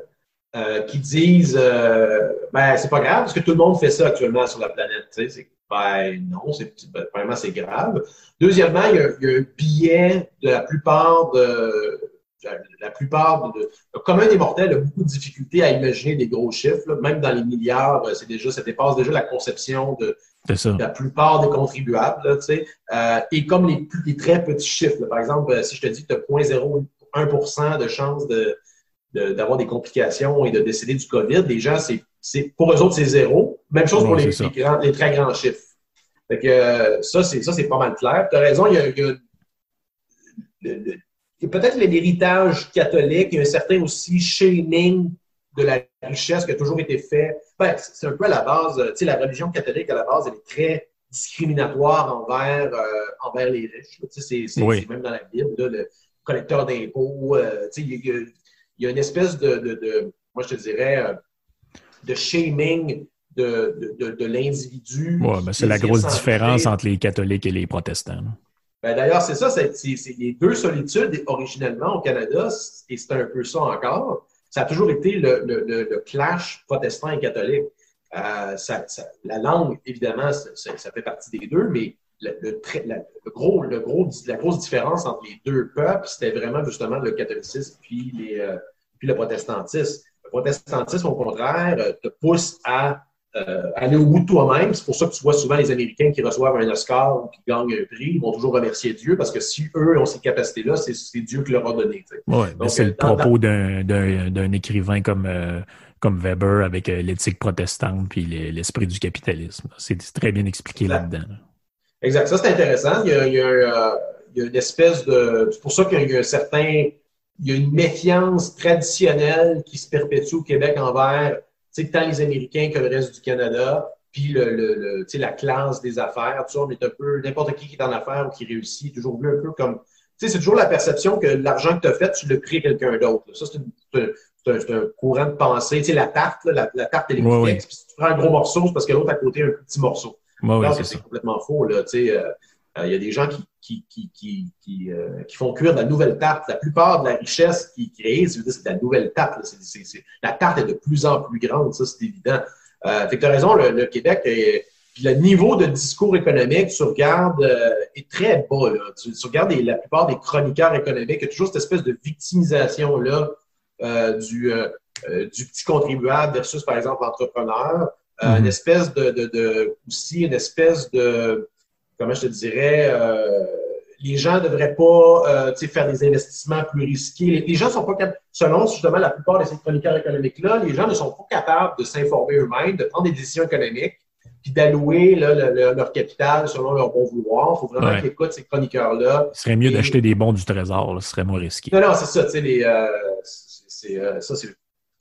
B: euh, qui disent euh, ben, c'est pas grave parce que tout le monde fait ça actuellement sur la planète. Tu sais, ben non, c'est vraiment c'est grave. Deuxièmement, il y, a, il y, a, un billet de la plupart de la plupart de, le commun des mortels a beaucoup de difficultés à imaginer des gros chiffres. Même dans les milliards, euh, c'est déjà, ça dépasse déjà la conception de, la plupart des contribuables. euh, et comme les, les, très petits chiffres, par exemple, si je te dis que tu as 0,01% de chance de, d'avoir des complications et de décéder du COVID, les gens, c'est, pour eux autres, c'est zéro. Même chose pour les, les, très grands chiffres. Fait que, euh, ça, c'est, ça, c'est pas mal clair. Tu as raison, il y a, il y a peut-être l'héritage catholique, il y a un certain aussi shaming de la richesse qui a toujours été fait. Ben, c'est un peu à la base, tu sais, la religion catholique, à la base, elle est très discriminatoire envers, euh, envers les riches. Tu sais, c'est même dans la Bible, le collecteur d'impôts. Euh, tu sais, il y, a une espèce de, de, moi je te dirais, euh, de shaming de, de, l'individu.
A: Ouais, ben, c'est la grosse différence entre les catholiques et les protestants.
B: Ben, d'ailleurs, c'est ça, c'est les deux solitudes originellement au Canada, et c'est un peu ça encore. Ça a toujours été le, le, le, clash protestant et catholique. Euh, ça, la langue, évidemment, ça, fait partie des deux, mais le, gros, le gros, la grosse différence entre les deux peuples, c'était vraiment justement le catholicisme puis, les, euh, puis le protestantisme. Le protestantisme, au contraire, euh, te pousse à euh, aller au bout de toi-même. C'est pour ça que tu vois souvent les Américains qui reçoivent un Oscar ou qui gagnent un prix, ils vont toujours remercier Dieu parce que si eux ont ces capacités-là, c'est Dieu qui leur a donné.
A: Oui, c'est le propos d'un écrivain comme, euh, comme Weber avec l'éthique protestante puis l'esprit du capitalisme. C'est très bien expliqué là-dedans.
B: Exact. Ça, c'est intéressant. Il y, a, il, y a, il y, a, une espèce de. C'est pour ça qu'il y a un certain. Il y a une méfiance traditionnelle qui se perpétue au Québec envers tant les Américains que le reste du Canada, puis le, le, la classe des affaires, ça, on est un peu, n'importe qui qui est en affaires ou qui réussit, toujours vu un peu comme, c'est toujours la perception que l'argent que tu as fait, tu le pris quelqu'un d'autre. Ça, c'est un, courant de pensée. Tu sais, la tarte, la, tarte électrique, si tu prends un gros morceau, c'est parce que l'autre à côté a un petit morceau. C'est complètement faux. Là, tu sais, euh, euh, il y a des gens qui, qui, qui, qui, euh, qui, font cuire de la nouvelle tarte. La plupart de la richesse qui créent, c'est de la nouvelle tarte. la tarte est de plus en plus grande, ça, c'est évident. Euh, tu as raison, le, Québec, le niveau de discours économique, tu regardes, est très bas. Tu, regardes la plupart des chroniqueurs économiques, il y a toujours cette espèce de victimisation-là du, du petit contribuable versus, par exemple, l'entrepreneur. Mm-hmm. Une espèce de, de, de, aussi une espèce de comment je te dirais, euh, les gens ne devraient pas euh, faire des investissements plus risqués. Les, gens sont pas capables, selon justement la plupart de ces chroniqueurs économiques-là, les gens ne sont pas capables de s'informer eux-mêmes, de prendre des décisions économiques, puis d'allouer leur capital selon leur bon vouloir. Il faut vraiment qu'ils écoutent ces chroniqueurs-là.
A: Ce serait mieux d'acheter des bons du Trésor, ce serait moins risqué.
B: Non, non, c'est ça. Les, euh, c'est, euh, ça, c'est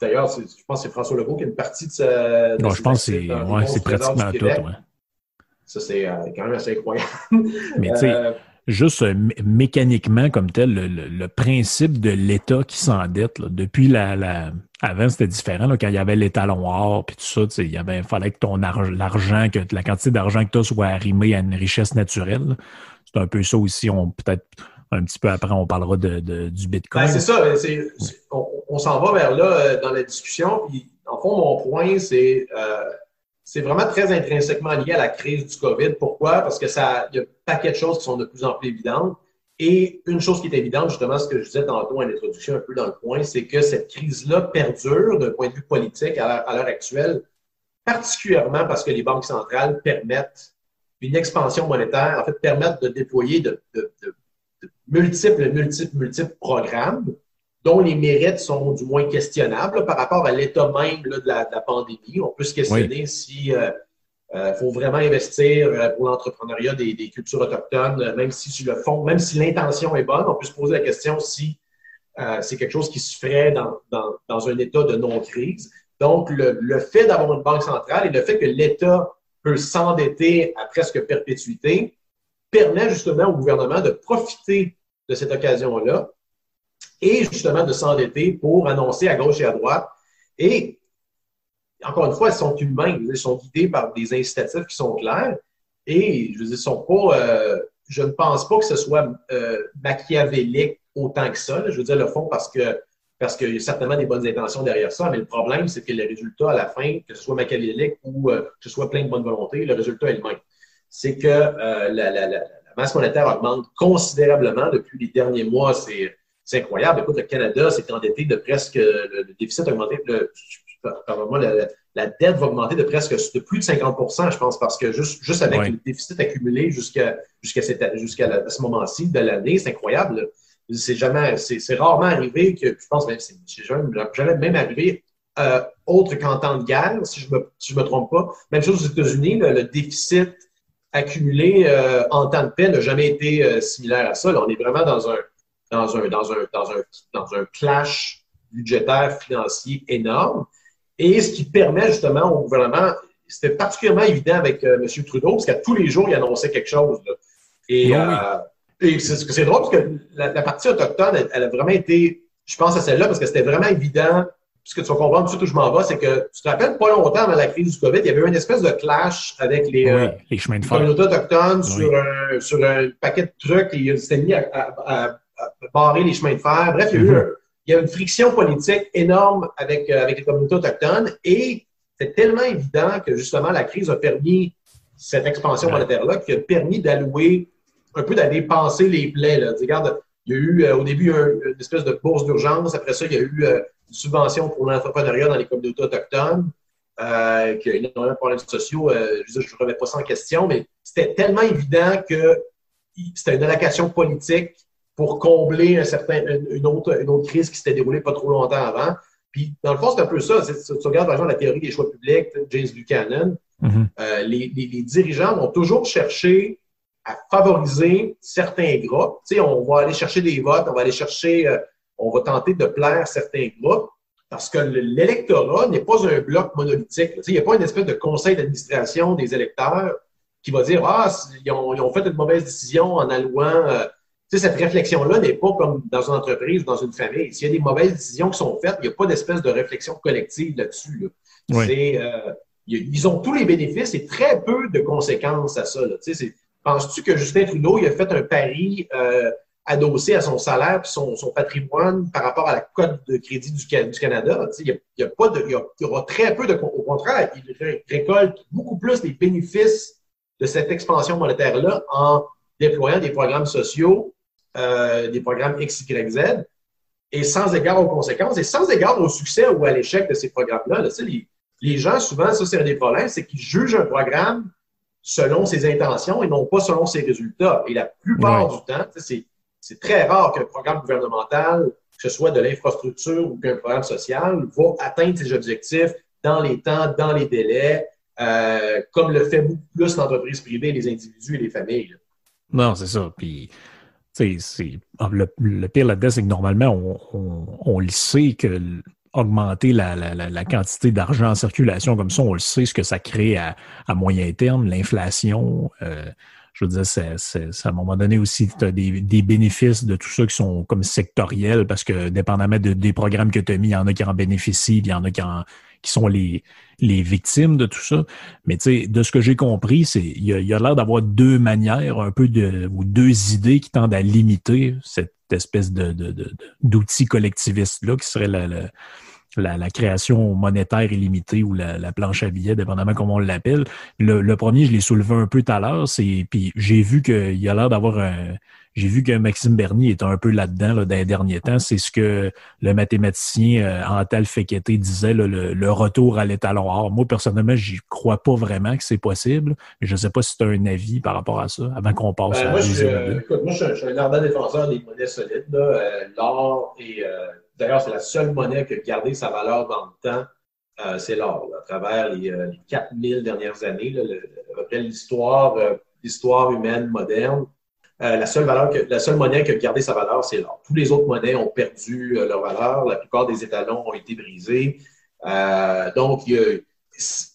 B: D'ailleurs, je pense que c'est François Legault qui a une partie de sa.
A: non, je pense que c'est ouais, pratiquement tout. Ouais.
B: Ça, c'est euh, quand même assez incroyable.
A: Mais tu sais, euh, juste euh, mécaniquement comme tel, le, principe de l'État qui s'endette, depuis la, la, Avant, c'était différent, quand il y avait l'étalon or, puis tout ça, il y avait, fallait que ton l'argent, que la quantité d'argent que tu as soit arrimée à une richesse naturelle. C'est un peu ça aussi. On peut-être un petit peu après, on parlera de, du Bitcoin.
B: Ben, c'est ça. On, on s'en va vers là dans la discussion. Puis, en fond, mon point, c'est c'est vraiment très intrinsèquement lié à la crise du COVID. Pourquoi? Parce que ça, il y a un paquet de choses qui sont de plus en plus évidentes. Et une chose qui est évidente, justement, ce que je disais tantôt en introduction un peu dans le point, c'est que cette crise-là perdure d'un point de vue politique à l'heure actuelle, particulièrement parce que les banques centrales permettent une expansion monétaire, en fait, permettent de déployer de, de multiples, multiples, multiples programmes dont les mérites sont du moins questionnables par rapport à l'état même de, la, pandémie. On peut se questionner si, euh, Il faut vraiment investir pour l'entrepreneuriat des, des, cultures autochtones, même si le fond, même si l'intention est bonne, on peut se poser la question si c'est quelque chose qui se ferait dans, dans, dans un état de non-crise. Donc, le, le fait d'avoir une banque centrale et le fait que l'État peut s'endetter à presque perpétuité permet justement au gouvernement de profiter de cette occasion-là et justement de s'endetter pour annoncer à gauche et à droite. Et encore une fois, ils sont humains, ils sont guidés par des incitatifs qui sont clairs et je veux sont pas, euh, je ne pense pas que ce soit euh, machiavélique autant que ça. je veux dire, le fond, parce que parce qu'il y a certainement des bonnes intentions derrière ça, mais le problème, c'est que le résultat à la fin, que ce soit machiavélique ou euh, que ce soit plein de bonne volonté, le résultat est le même. C'est que la, la, la, masse monétaire augmente considérablement depuis les derniers mois. C'est incroyable. Écoute, le Canada s'est endetté de presque, le, déficit a augmenté, le, la, la, dette va augmenter de presque de plus de 50% je pense, parce que juste, juste avec le déficit accumulé jusqu'à ce moment-ci de l'année, c'est incroyable. C'est jamais, c'est rarement arrivé que, je pense même, c'est jamais même arrivé euh, autre qu'en temps de guerre, si je me, si je me trompe pas. Même chose aux États-Unis, le déficit accumulé euh, en temps de paix n'a jamais été euh, similaire à ça. on est vraiment dans un, dans un, dans un, dans un, dans un clash budgétaire financier énorme. Et ce qui permet justement au gouvernement, c'était particulièrement évident avec euh, M. Trudeau, parce qu'à tous les jours, il annonçait quelque chose. Et, et c'est drôle parce que la, partie autochtone, elle, a vraiment été, je pense à celle-là, parce que c'était vraiment évident ce que tu vas comprendre tout de suite où je m'en vais, c'est que tu te rappelles pas longtemps avant la crise du COVID, il y avait eu une espèce de clash avec les,
A: euh, les chemins de fer.
B: communautés autochtones sur, un, sur un paquet de trucs et ils s'étaient mis à, à, barrer les chemins de fer. Bref, il y a eu mm-hmm. il y a une friction politique énorme avec, euh, avec les communautés autochtones et c'est tellement évident que justement la crise a permis cette expansion monétaire-là qui a permis d'allouer un peu d'aller penser les plaies. Là. Regarde, il y a eu euh, au début une espèce de bourse d'urgence. Après ça, il y a eu une subvention pour l'entrepreneuriat dans les communautés autochtones, euh, qui a énormément de problèmes sociaux. Euh, je ne remets pas ça en question, mais c'était tellement évident que c'était une allocation politique pour combler un certain, une, autre, une autre crise qui s'était déroulée pas trop longtemps avant. Puis, dans le fond, c'est un peu ça. Tu regardes, par exemple, la théorie des choix publics, James Buchanan, mm-hmm. euh, les, les, les, dirigeants vont toujours chercher à favoriser certains groupes. Tu sais, on va aller chercher des votes, on va aller chercher on va tenter de plaire certains groupes parce que l'électorat n'est pas un bloc monolithique. Il n'y a pas une espèce de conseil d'administration des électeurs qui va dire Ah, ils ont, fait une mauvaise décision en allouant. Euh, cette réflexion-là n'est pas comme dans une entreprise ou dans une famille. S'il y a des mauvaises décisions qui sont faites, il n'y a pas d'espèce de réflexion collective là-dessus. Euh, ils ont tous les bénéfices et très peu de conséquences à ça. Penses-tu que Justin Trudeau il a fait un pari euh, adossé à son salaire et son, patrimoine par rapport à la cote de crédit du, Canada. Il y, a, pas de, il y, aura très peu de. Au contraire, il récolte beaucoup plus les bénéfices de cette expansion monétaire-là en déployant des programmes sociaux, euh, des programmes X, Y, Z, et sans égard aux conséquences et sans égard au succès ou à l'échec de ces programmes-là. les, les, gens, souvent, ça, c'est un des problèmes, c'est qu'ils jugent un programme selon ses intentions et non pas selon ses résultats. Et la plupart du temps, c'est c'est très rare qu'un programme gouvernemental, que ce soit de l'infrastructure ou qu'un programme social, va atteindre ses objectifs dans les temps, dans les délais, euh, comme le fait beaucoup plus l'entreprise privée, les individus et les familles.
A: Non, c'est ça. Puis, c'est, ah, le, pire là-dedans, c'est que normalement, on, le sait que augmenter la, quantité d'argent en circulation comme ça, on le sait ce que ça crée à, moyen terme, l'inflation. Euh, je veux dire, c'est, à un moment donné aussi, tu as des, des, bénéfices de tout ça qui sont comme sectoriels parce que dépendamment de, des programmes que tu as mis, il y en a qui en bénéficient, il y en a qui, qui sont les, les victimes de tout ça. Mais tu sais, de ce que j'ai compris, c'est il y a, y a l'air d'avoir deux manières, un peu de ou deux idées qui tendent à limiter cette espèce de, de, d'outil collectiviste-là qui serait la, la la, création monétaire illimitée ou la, planche à billets, dépendamment comment on l'appelle. Le, premier, je l'ai soulevé un peu tout à l'heure, c'est puis j'ai vu qu'il y a l'air d'avoir un. J'ai vu que Maxime Bernier est un peu là-dedans là, dans les derniers temps. C'est ce que le mathématicien euh, Antal Fekete disait, le, retour à l'étalon or. Moi, personnellement, j'y crois pas vraiment que c'est possible, mais je ne sais pas si tu as un avis par rapport à ça, avant qu'on passe
B: ben, à moi, je, euh, écoute, moi, je, suis un ardent défenseur des monnaies solides. Euh, l'or et D'ailleurs, c'est la seule monnaie qui a gardé sa valeur dans le temps euh, c'est l'or. À travers les, euh, les 4000 dernières années, là, le- à peu près l'histoire euh, l'histoire humaine moderne, euh, la, seule valeur que, la seule monnaie qui a gardé sa valeur, c'est l'or. Tous les autres monnaies ont perdu euh, leur valeur. La plupart des étalons ont été brisés. Euh, donc, il y a-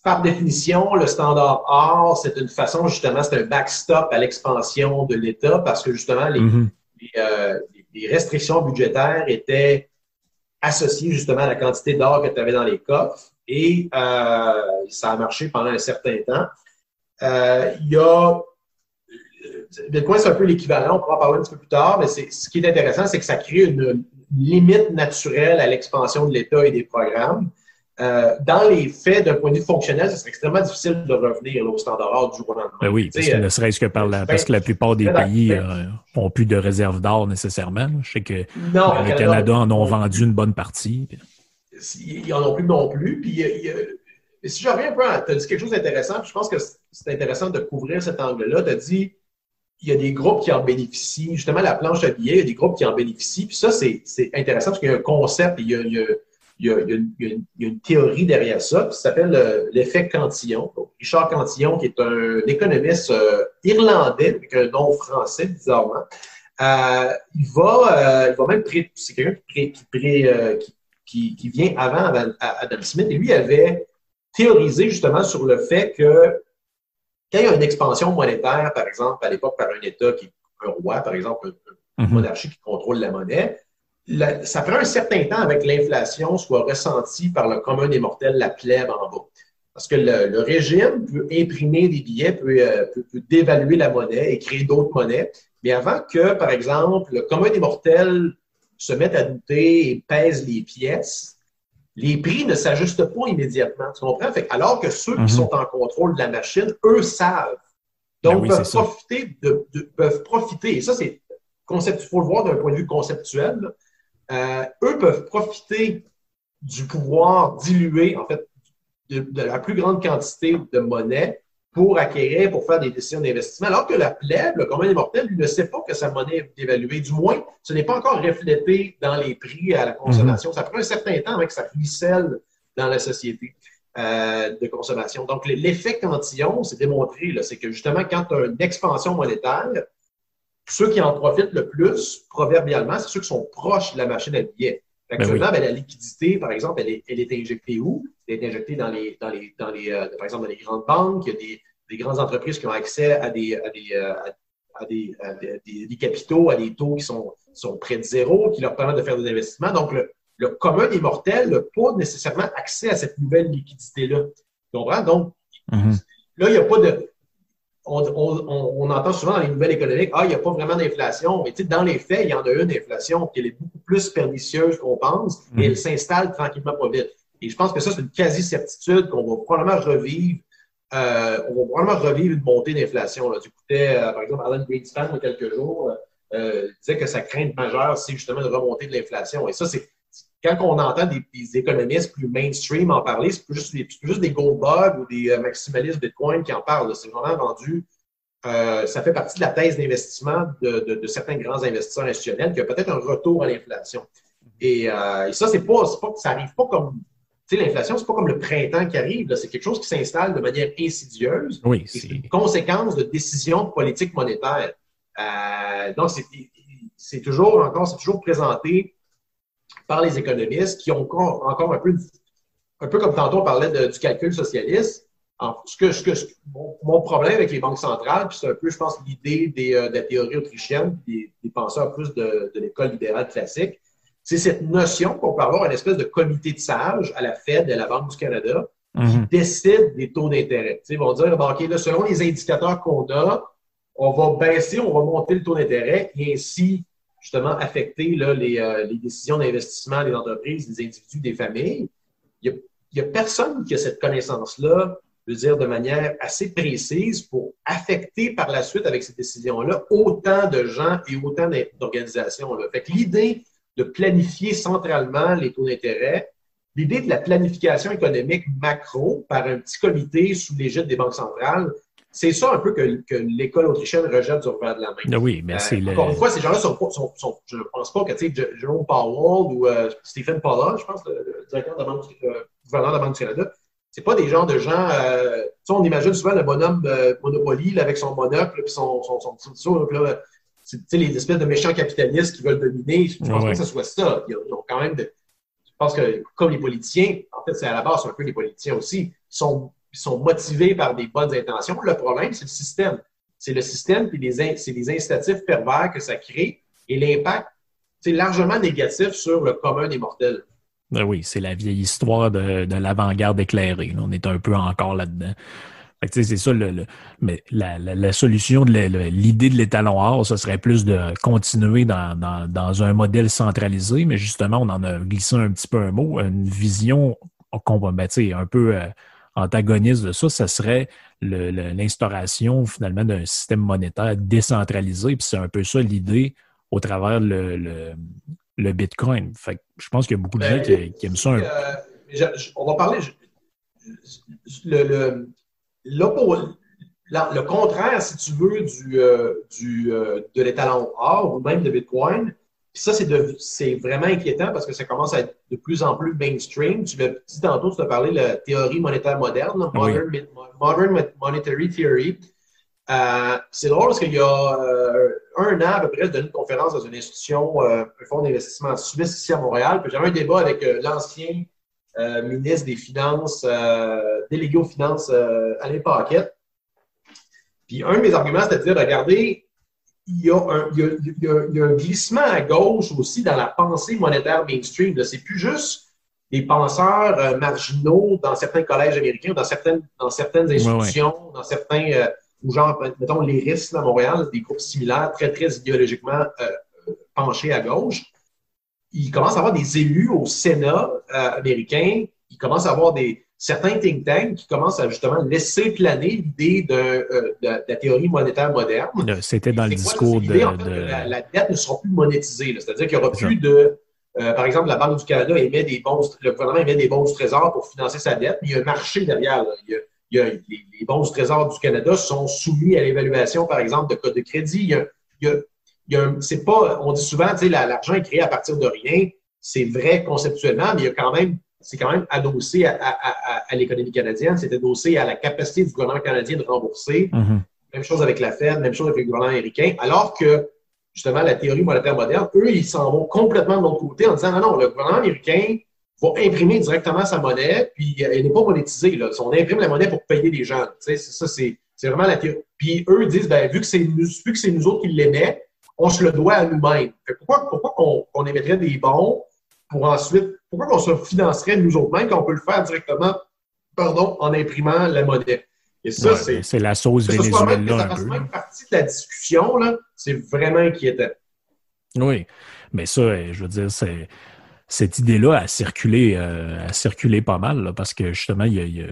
B: par définition, le standard or, c'est une façon, justement, c'est un backstop à l'expansion de l'État parce que, justement, les,
A: Mhm.
B: les, euh, les restrictions budgétaires étaient associées justement à la quantité d'or que tu avais dans les coffres et euh, ça a marché pendant un certain temps. Euh, il y a Bitcoin, c'est un peu l'équivalent, on pourra en parler un petit peu plus tard, mais ce qui est intéressant, c'est que ça crée une limite naturelle à l'expansion de l'État et des programmes. Euh, dans les faits, d'un point de vue fonctionnel, ce serait extrêmement difficile de revenir là, au standard or du jour au lendemain.
A: Ben oui, parce que
B: euh,
A: ne serait-ce que par la, parce que la plupart des
B: ben,
A: pays
B: ben,
A: euh, ont plus de réserves d'or nécessairement. Je sais que
B: non,
A: le Canada en ont
B: on-
A: vendu une bonne partie.
B: Ils n'en ont plus non plus. Puis, si je reviens un peu, tu as dit quelque chose d'intéressant, puis je pense que c'est intéressant de couvrir cet angle-là. Tu as dit il y a des groupes qui en bénéficient. Justement, la planche à billets, il y a des groupes qui en bénéficient. Puis ça, c'est c'est intéressant parce qu'il y a un concept, il y a, il y a- il y a- il y a une, il y a théorie derrière ça, ça s'appelle euh, l'effet Cantillon. Donc, Richard Cantillon, qui est un économiste euh, irlandais, avec un nom français, bizarrement, euh, il, va, il va même pré- c'est quelqu'un qui, pré- qui, pré- qui, qui- qui vient avant Adam Smith, et lui avait théorisé justement sur le fait que quand il y a une expansion monétaire, par exemple, à l'époque par un État qui est un roi, par exemple, un- une
A: Mhm.
B: monarchie qui contrôle la monnaie, la- ça prend un certain temps avec l'inflation soit ressentie par le commun des mortels, la plèbe en bas. Parce que le, le régime peut imprimer des billets, peut, euh, peut- peut dévaluer la monnaie et créer d'autres monnaies. Mais avant que, par exemple, le commun des mortels se mette à douter et pèse les pièces, les prix ne s'ajustent pas immédiatement. Tu comprends? Fait alors que ceux
A: Mhm.
B: qui sont en contrôle de la machine, eux savent.
A: Ben
B: Donc,
A: oui,
B: peuvent, profiter de, de- peuvent profiter. Et ça, c'est concept, il faut le voir d'un point de vue conceptuel. là. Euh, eux peuvent profiter du pouvoir dilué, en fait, de, de la plus grande quantité de monnaie pour acquérir, pour faire des décisions d'investissement, alors que la plèbe, le commun des mortels, lui ne sait pas que sa monnaie est dévaluée. Du moins, ce n'est pas encore reflété dans les prix à la consommation. Ça prend un certain temps avec ça ruisselle dans la société euh, de consommation. Donc, l'effet cantillon, c'est démontré, c'est que justement, quand tu as une expansion monétaire, ceux qui en profitent le plus, proverbialement, c'est ceux qui sont proches de la machine à billets. Actuellement,
A: oui.
B: ben, la liquidité, par exemple, elle est, elle est injectée où? Elle est injectée dans les, dans les, dans les, euh, par exemple, dans les grandes banques. Il y a des, des grandes entreprises qui ont accès à des, à des, euh, à- des, à des- des- capitaux, à des taux qui sont, sont près de zéro, qui leur permettent de faire des investissements. Donc, le, le commun des mortels n'a pas nécessairement accès à cette nouvelle liquidité-là. Tu comprends? Donc,
A: Mhm.
B: Là, il n'y a pas de. On, on- on- on entend souvent dans les nouvelles économiques, ah, il n'y a pas vraiment d'inflation. Mais tu sais, dans les faits, il y en a une inflation qui est beaucoup plus pernicieuse qu'on pense et
A: Mhm.
B: elle s'installe tranquillement pas vite. Et je pense que ça, c'est une quasi-certitude qu'on va probablement revivre. euh, on va probablement revivre une montée d'inflation. J'écoutais, euh, par exemple, Alan Greenspan il y a quelques jours, euh, il disait que sa crainte majeure, c'est justement de remonter de l'inflation. Et ça, c'est quand on entend des, des économistes plus mainstream en parler, c'est plus juste des, plus juste des gold bugs ou des euh, maximalistes Bitcoin qui en parlent. C'est vraiment rendu. euh, ça fait partie de la thèse d'investissement de, de- de certains grands investisseurs institutionnels qu'il y a peut-être un retour à l'inflation. Et, euh, et ça, c'est pas, pas, ça arrive pas comme. Tu sais, l'inflation, c'est pas comme le printemps qui arrive. C'est quelque chose qui s'installe de manière insidieuse.
A: Oui,
B: C'est une conséquence de décisions de politique monétaire. Euh, donc, c'est- c'est toujours encore, c'est toujours présenté par les économistes qui ont encore, encore un peu, un peu comme tantôt on parlait de- du calcul socialiste. Ce que, ce que, ce- mon, mon problème avec les banques centrales, puis c'est un peu, je pense, l'idée des, euh, de la théorie autrichienne, des, des penseurs plus de, de l'école libérale classique, c'est cette notion qu'on peut avoir une espèce de comité de sages à la Fed et à la Banque du Canada
A: Mhm.
B: décident des taux d'intérêt. Ils vont dire, bon, OK, là, selon les indicateurs qu'on a, on va baisser, on va monter le taux d'intérêt et ainsi, justement, affecter euh, les décisions d'investissement des entreprises, des individus, des familles. Il n'y a, personne qui a cette connaissance-là, je veux dire, de manière assez précise pour affecter par la suite avec ces décisions-là autant de gens et autant d'organisations. Fait que l'idée de planifier centralement les taux d'intérêt, l'idée de la planification économique macro par un petit comité sous l'égide des banques centrales, c'est ça un peu que, que l'école autrichienne rejette du revers de la main.
A: Ah oui, mais c'est
B: Encore une fois, ces gens-là sont, sont, sont, je ne pense pas que, tu sais, Jerome Powell ou euh, Stephen Pollard, je pense, le, le directeur de la Banque, le gouverneur de la Banque du Canada, c'est pas des genres de gens. Euh, on imagine souvent le bonhomme euh, Monopoly là, avec son monocle et son, son, son, petit. Là, c'est les espèces de méchants capitalistes qui veulent dominer. Je pense
A: ouais.
B: pas que ce soit ça. Ils ont, quand même de, je pense que comme les politiciens, en fait, c'est à la base, un peu les politiciens aussi, ils sont, sont motivés par des bonnes intentions. Le problème, c'est le système. C'est le système puis c'est les incitatifs pervers que ça crée et l'impact, c'est largement négatif sur le commun des mortels.
A: Ben oui, c'est la vieille histoire de, de l'avant-garde éclairée. On est un peu encore là-dedans. C'est ça, le, mais la, la, solution de l'idée de l'étalon or, ce serait plus de continuer dans, un modèle centralisé, mais justement, on en a glissé un petit peu un mot, une vision ben, un peu euh, antagoniste de ça, ça serait l'instauration finalement d'un système monétaire décentralisé. Puis c'est un peu ça l'idée au travers le, le, le Bitcoin. Fait que je pense qu'il y a beaucoup de gens qui, qui, aiment ça. Un...
B: Euh, je, je, on va parler. Je, le, le, le, contraire, si tu veux, du, euh, du, euh, de l'étalon or ou même de Bitcoin. Puis ça, c'est vraiment inquiétant parce que ça commence à être de plus en plus mainstream. Tu l'as dit tantôt, tu as parlé de la théorie monétaire moderne, modern, oui. modern Monetary Theory. Euh, c'est drôle parce qu'il y a euh, un an à peu près, j'ai donné une conférence dans une institution, euh, un fonds d'investissement suisse ici à Montréal. Puis j'avais un débat avec l'ancien ministre des Finances, délégué aux finances, Alain Paquette. Puis un de mes arguments, c'était de dire, regardez, il y, a un, il, y a, il, y a, il y a un glissement à gauche aussi dans la pensée monétaire mainstream. C'est plus juste des penseurs marginaux dans certains collèges américains, dans certaines, dans certaines institutions, ouais, ouais. dans certains ou genre, mettons, les risques à Montréal, des groupes similaires, très, très idéologiquement euh, penchés à gauche. Il commence à avoir des élus au Sénat euh, américain, il commence à avoir des, certains think tanks qui commencent à justement laisser planer l'idée de, euh, de, de, la théorie monétaire moderne.
A: C'était dans le discours
B: de. En fait, la, la, dette ne sera plus monétisée. C'est-à-dire qu'il n'y aura plus de... Euh, par exemple, la Banque du Canada émet des bons, le gouvernement émet des bons du Trésor pour financer sa dette, mais il y a un marché derrière. Là. Il y a, il y a, les, les, bons du Trésor du Canada sont soumis à l'évaluation, par exemple, de code de crédit. Il y a, il y a, c'est pas, on dit souvent, l'argent est créé à partir de rien. C'est vrai conceptuellement, mais il y a quand même, c'est quand même adossé à, à, à, à l'économie canadienne. C'est adossé à la capacité du gouvernement canadien de rembourser.
A: Mm -hmm.
B: Même chose avec la Fed, même chose avec le gouvernement américain. Alors que, justement, la théorie monétaire moderne, eux, ils s'en vont complètement de l'autre côté en disant, non, non, le gouvernement américain, va imprimer directement sa monnaie, puis elle n'est pas monétisée. Là. On imprime la monnaie pour payer les gens. C'est ça, c'est vraiment la théorie. Puis eux disent, ben, vu que c'est nous, vu que c'est nous autres qui l'émettent, on se le doit à nous-mêmes. Pourquoi, pourquoi qu'on on émettrait des bons pour ensuite, pourquoi qu'on se financerait nous autres-mêmes quand on peut le faire directement, pardon, en imprimant la monnaie? Et ça,
A: ouais,
B: c'est.
A: La sauce vénézuélienne.
B: Ça fasse même partie de la discussion, là. C'est vraiment inquiétant.
A: Oui. Mais ça, je veux dire, c'est cette idée-là a circulé, euh, a circulé pas mal, là, parce que justement, il y a, il y a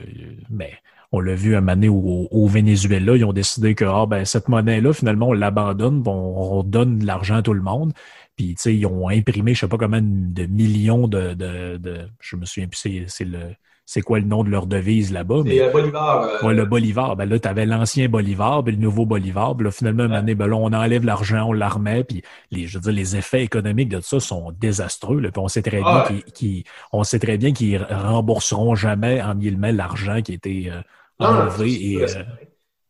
A: ben, on l'a vu un moment donné au, au, Venezuela, ils ont décidé que ah, ben, cette monnaie-là, finalement, on l'abandonne, on, on, donne de l'argent à tout le monde. Puis, tu sais, ils ont imprimé, je sais pas combien de millions de, de, de je me souviens plus, c'est le, c'est quoi le nom de leur devise là-bas.
B: C'est mais... Bolivar. Euh...
A: Ouais, le Bolivar. Ben là, tu avais l'ancien Bolivar, puis le nouveau Bolivar. Puis là, finalement, ouais. année, ben là, on enlève l'argent, on la remet, puis les, je veux dire, les effets économiques de ça sont désastreux. Là, puis on sait très bien ouais. qu'ils on sait très bien qu'ils rembourseront jamais en guillemets l'argent qui a été euh, enlevé. et,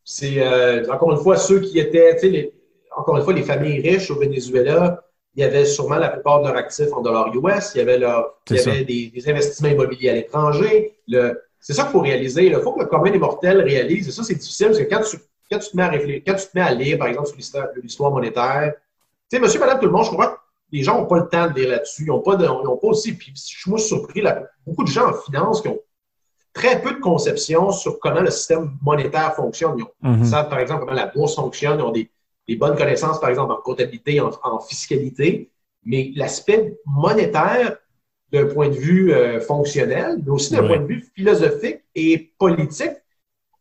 B: c'est euh, encore une fois ceux qui étaient, tu sais, les, encore une fois, les familles riches au Venezuela, il y avait sûrement la plupart de leurs actifs en dollars US, il y avait, leur, il y avait des, des, investissements immobiliers à l'étranger. C'est ça qu'il faut réaliser. Il faut que le commun des mortels réalise. Et ça, c'est difficile parce que quand tu, quand tu te mets à réfléchir, quand tu te mets à lire, par exemple, sur l'histoire monétaire, tu sais, monsieur, madame, tout le monde, je crois que les gens n'ont pas le temps de lire là-dessus. Ils n'ont pas, de, ils ont pas aussi. Puis je suis moi surpris, là, beaucoup de gens en finance qui ont très peu de conception sur comment le système monétaire fonctionne. Ils, ont, mm -hmm. savent, par exemple, comment la bourse fonctionne. Ils ont des, des bonnes connaissances, par exemple, en comptabilité, en, en fiscalité, mais l'aspect monétaire d'un point de vue euh, fonctionnel, mais aussi d'un oui. point de vue philosophique et politique,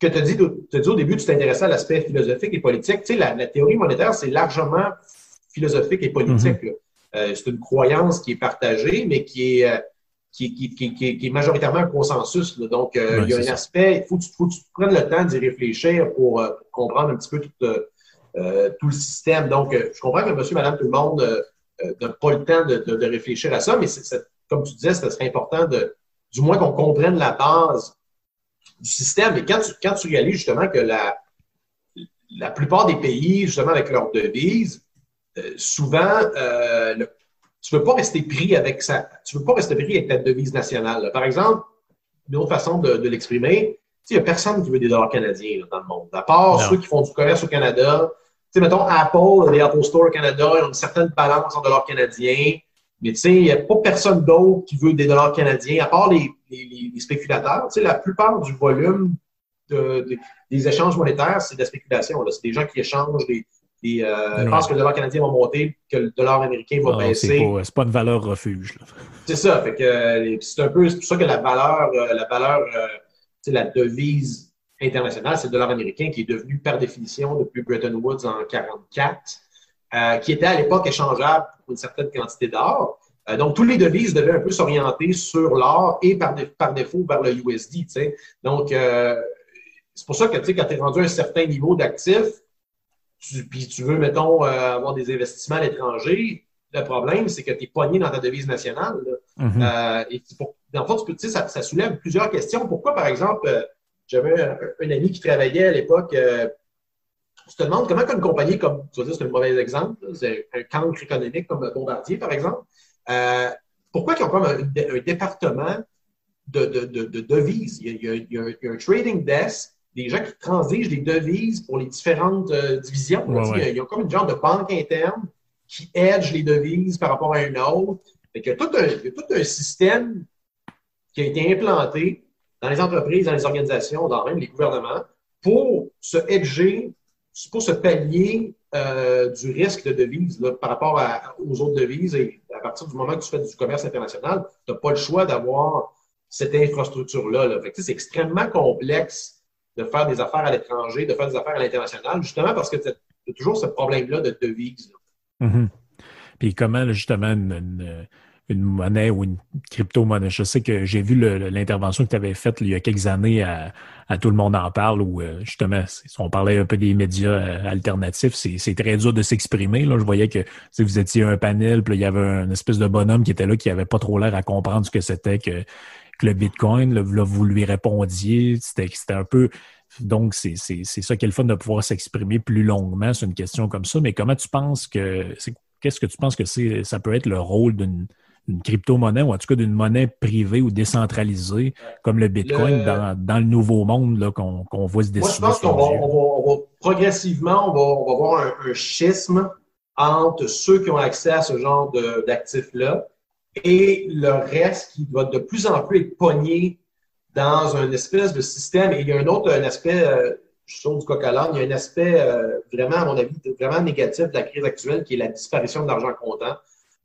B: que tu as dit, dit, au début, tu t'intéressais à l'aspect philosophique et politique. Tu sais, la, la théorie monétaire, c'est largement philosophique et politique. Mm -hmm. euh, c'est une croyance qui est partagée, mais qui est, euh, qui, qui, qui, est majoritairement un consensus. Donc, il y a un aspect, il faut, faut, que tu prennes le temps d'y réfléchir pour, comprendre un petit peu tout, tout le système. Donc, je comprends que monsieur, madame, tout le monde n'a pas le temps de, de, réfléchir à ça, mais comme tu disais, ce serait important de, du moins qu'on comprenne la base du système. Et quand tu, quand tu réalises justement que la, la plupart des pays, justement avec leur devise, euh, souvent, euh, tu ne veux pas rester pris avec ça. Tu veux pas rester pris avec ta devise nationale. Par exemple, une autre façon de, l'exprimer, il n'y a personne qui veut des dollars canadiens dans le monde, à part ceux qui font du commerce au Canada. Tu sais, mettons, Apple, les Apple Store au Canada, ils ont une certaine balance en dollars canadiens. Mais tu sais, il n'y a pas personne d'autre qui veut des dollars canadiens, à part les, spéculateurs. Tu sais, la plupart du volume des échanges monétaires, c'est de la spéculation. C'est des gens qui échangent des. des euh, pensent que le dollar canadien va monter, que le dollar américain va baisser.
A: C'est pas, pas, une valeur refuge.
B: C'est ça. Fait que euh, c'est un peu pour ça que la valeur, euh, la valeur, la devise internationale, c'est le dollar américain qui est devenu par définition depuis Bretton Woods en 1944, qui était à l'époque échangeable pour une certaine quantité d'or. donc, tous les devises devaient un peu s'orienter sur l'or et par, par, défaut vers le USD. Donc, c'est pour ça que, quand tu es rendu à un certain niveau d'actifs, puis tu veux, mettons, euh, avoir des investissements à l'étranger, le problème, c'est que tu es poigné dans ta devise nationale. Mm-hmm. Euh, et pour, dans le fond, tu ça, soulève plusieurs questions. Pourquoi, par exemple, euh, j'avais un, ami qui travaillait à l'époque, tu te demandes comment une compagnie comme, tu vas dire, c'est un mauvais exemple, c'est un cancre économique comme Bombardier, par exemple, pourquoi ils ont comme un, département de, devises? Il y, a, un trading desk des gens qui transigent des devises pour les différentes euh, divisions. Il y a comme une genre de banque interne qui hedge les devises par rapport à une autre. il, y a tout un, système qui a été implanté dans les entreprises, dans les organisations, dans même les gouvernements, pour se hedger, pour se pallier euh, du risque de devises par rapport aux autres devises. Et à partir du moment que tu fais du commerce international, tu n'as pas le choix d'avoir cette infrastructure-là. Là. C'est extrêmement complexe de faire des affaires à l'étranger, de faire des affaires à l'international, justement parce que tu as toujours ce problème-là de devise.
A: Mm-hmm. Puis comment, justement, une, monnaie ou une crypto-monnaie? Je sais que j'ai vu l'intervention que tu avais faite il y a quelques années à, Tout le monde en parle, où euh, justement, on parlait un peu des médias euh, alternatifs. C'est très dur de s'exprimer. Je voyais que vous étiez un panel, puis il y avait un espèce de bonhomme qui était là qui n'avait pas trop l'air à comprendre ce que c'était que que le Bitcoin, là, vous lui répondiez. C'était un peu. Donc, c'est ça qui est le fun de pouvoir s'exprimer plus longuement sur une question comme ça. Mais comment tu penses que. Qu'est-ce que tu penses que ça peut être le rôle d'une crypto-monnaie ou en tout cas d'une monnaie privée ou décentralisée comme le Bitcoin Dans, dans, le nouveau monde qu'on voit se dessiner?
B: Moi, je pense qu'on va, progressivement, on va, on va avoir un, un, schisme entre ceux qui ont accès à ce genre d'actifs-là et le reste qui va de plus en plus être pogné dans un espèce de système. Et il y a un autre un aspect, euh, je suis du coq il y a un aspect euh, vraiment, à mon avis, vraiment négatif de la crise actuelle qui est la disparition de l'argent comptant.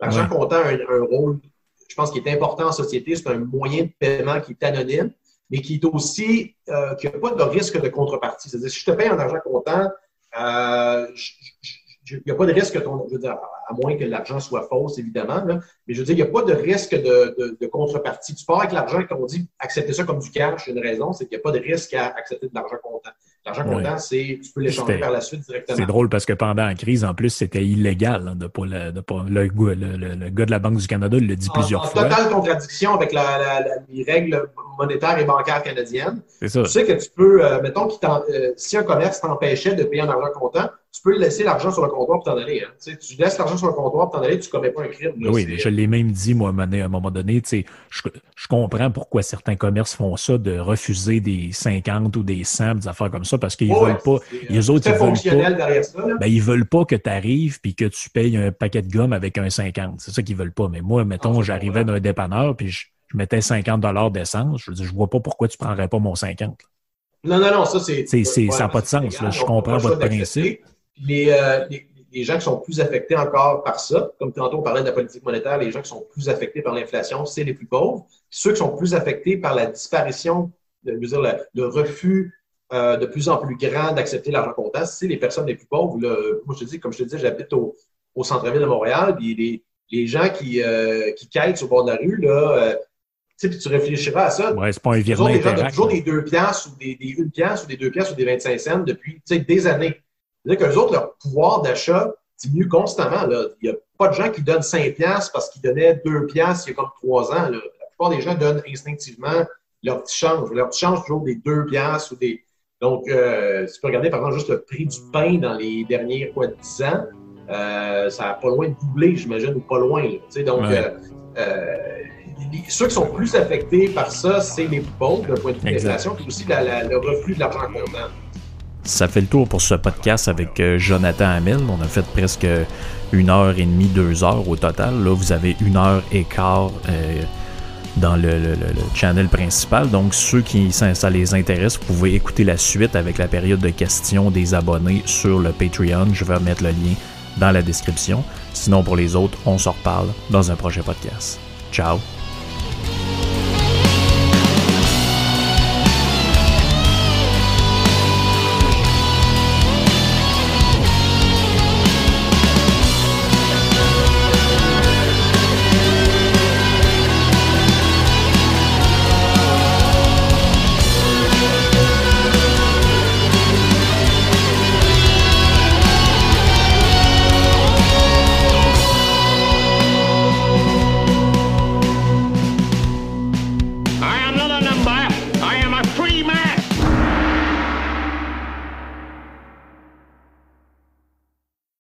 B: L'argent comptant a un, rôle, je pense, qui est important en société. C'est un moyen de paiement qui est anonyme, mais qui est aussi, euh, qui n'a pas de risque de contrepartie. C'est-à-dire, si je te paye en argent comptant, il n'y a pas de risque que ton, je veux dire, à moins que l'argent soit fausse, évidemment, mais je veux dire, il n'y a pas de risque de, de, contrepartie. Tu pars avec l'argent et on dit accepter ça comme du cash, une raison, c'est qu'il n'y a pas de risque à accepter de l'argent comptant. L'argent comptant, c'est tu peux l'échanger par la suite directement.
A: C'est drôle parce que pendant la crise, en plus, c'était illégal hein, de pas le, de pas, le, le, gars de la Banque du Canada le dit plusieurs fois.
B: En totale contradiction avec la, les règles monétaires et bancaires canadiennes. C'est ça. Tu sais que tu peux, euh, mettons, euh, si un commerce t'empêchait de payer en argent comptant, tu peux laisser l'argent sur le comptoir pour t'en aller. Hein. Tu, tu laisses l'argent sur le comptoir pour t'en aller, tu ne commets pas un crime.
A: oui, je l'ai même dit, moi, à un moment donné. Je, je comprends pourquoi certains commerces font ça, de refuser des 50 ou des 100, des affaires comme ça, parce qu'ils ne veulent pas. Les autres, ils veulent pas. Ça, ben, ils veulent pas que tu arrives puis que tu payes un paquet de gomme avec un 50. C'est ça qu'ils veulent pas. Mais moi, mettons, ah, j'arrivais d'un dépanneur puis je, mettais 50 d'essence. Je ne je vois pas pourquoi tu ne prendrais pas mon 50.
B: Non, non, non, ça, c'est.
A: ça n'a pas de sens. je comprends votre principe.
B: Euh, les, les, gens qui sont plus affectés encore par ça, comme tantôt on parlait de la politique monétaire, les gens qui sont plus affectés par l'inflation, c'est les plus pauvres. Ceux qui sont plus affectés par la disparition, de, dire, le, refus euh, de plus en plus grand d'accepter l'argent comptant, c'est les personnes les plus pauvres. moi, je te dis, comme je te dis, j'habite au, au centre-ville de Montréal, puis les, les gens qui, euh, qui quittent sur le bord de la rue, là, sais, puis tu réfléchiras à ça.
A: Ouais, c'est pas un virement
B: gens donnent
A: interact.
B: toujours des 2 piastres ou des, des 1 piastre ou des 2 piastres ou des 25 cents depuis tu sais, des années. C'est-à-dire qu'eux autres, leur pouvoir d'achat diminue constamment. Là. Il n'y a pas de gens qui donnent 5 piastres parce qu'ils donnaient 2 piastres il y a comme 3 ans. Là. La plupart des gens donnent instinctivement leur petit change. Leur petit change, toujours des 2 piastres ou des. Donc, euh, si tu peux regarder, par exemple, juste le prix du pain dans les derniers quoi, 10 ans, euh, ça a pas loin de doubler, j'imagine, ou pas loin. Là. Tu sais, Donc,
A: Ouais.
B: euh, euh, les- ceux qui sont plus affectés par ça, c'est les plus pauvres d'un point de vue de l'inflation, puis aussi la- la- le reflux de l'argent comptant.
A: Ça fait le tour pour ce podcast avec euh, Jonathan Hamel. On a fait presque une heure et demie, deux heures au total. Là, vous avez une heure et quart euh, dans le, channel principal. Donc, ceux qui ça, les intéresse, vous pouvez écouter la suite avec la période de questions des abonnés sur le Patreon. Je vais mettre le lien dans la description. Sinon, pour les autres, on s'en reparle dans un prochain podcast. Ciao!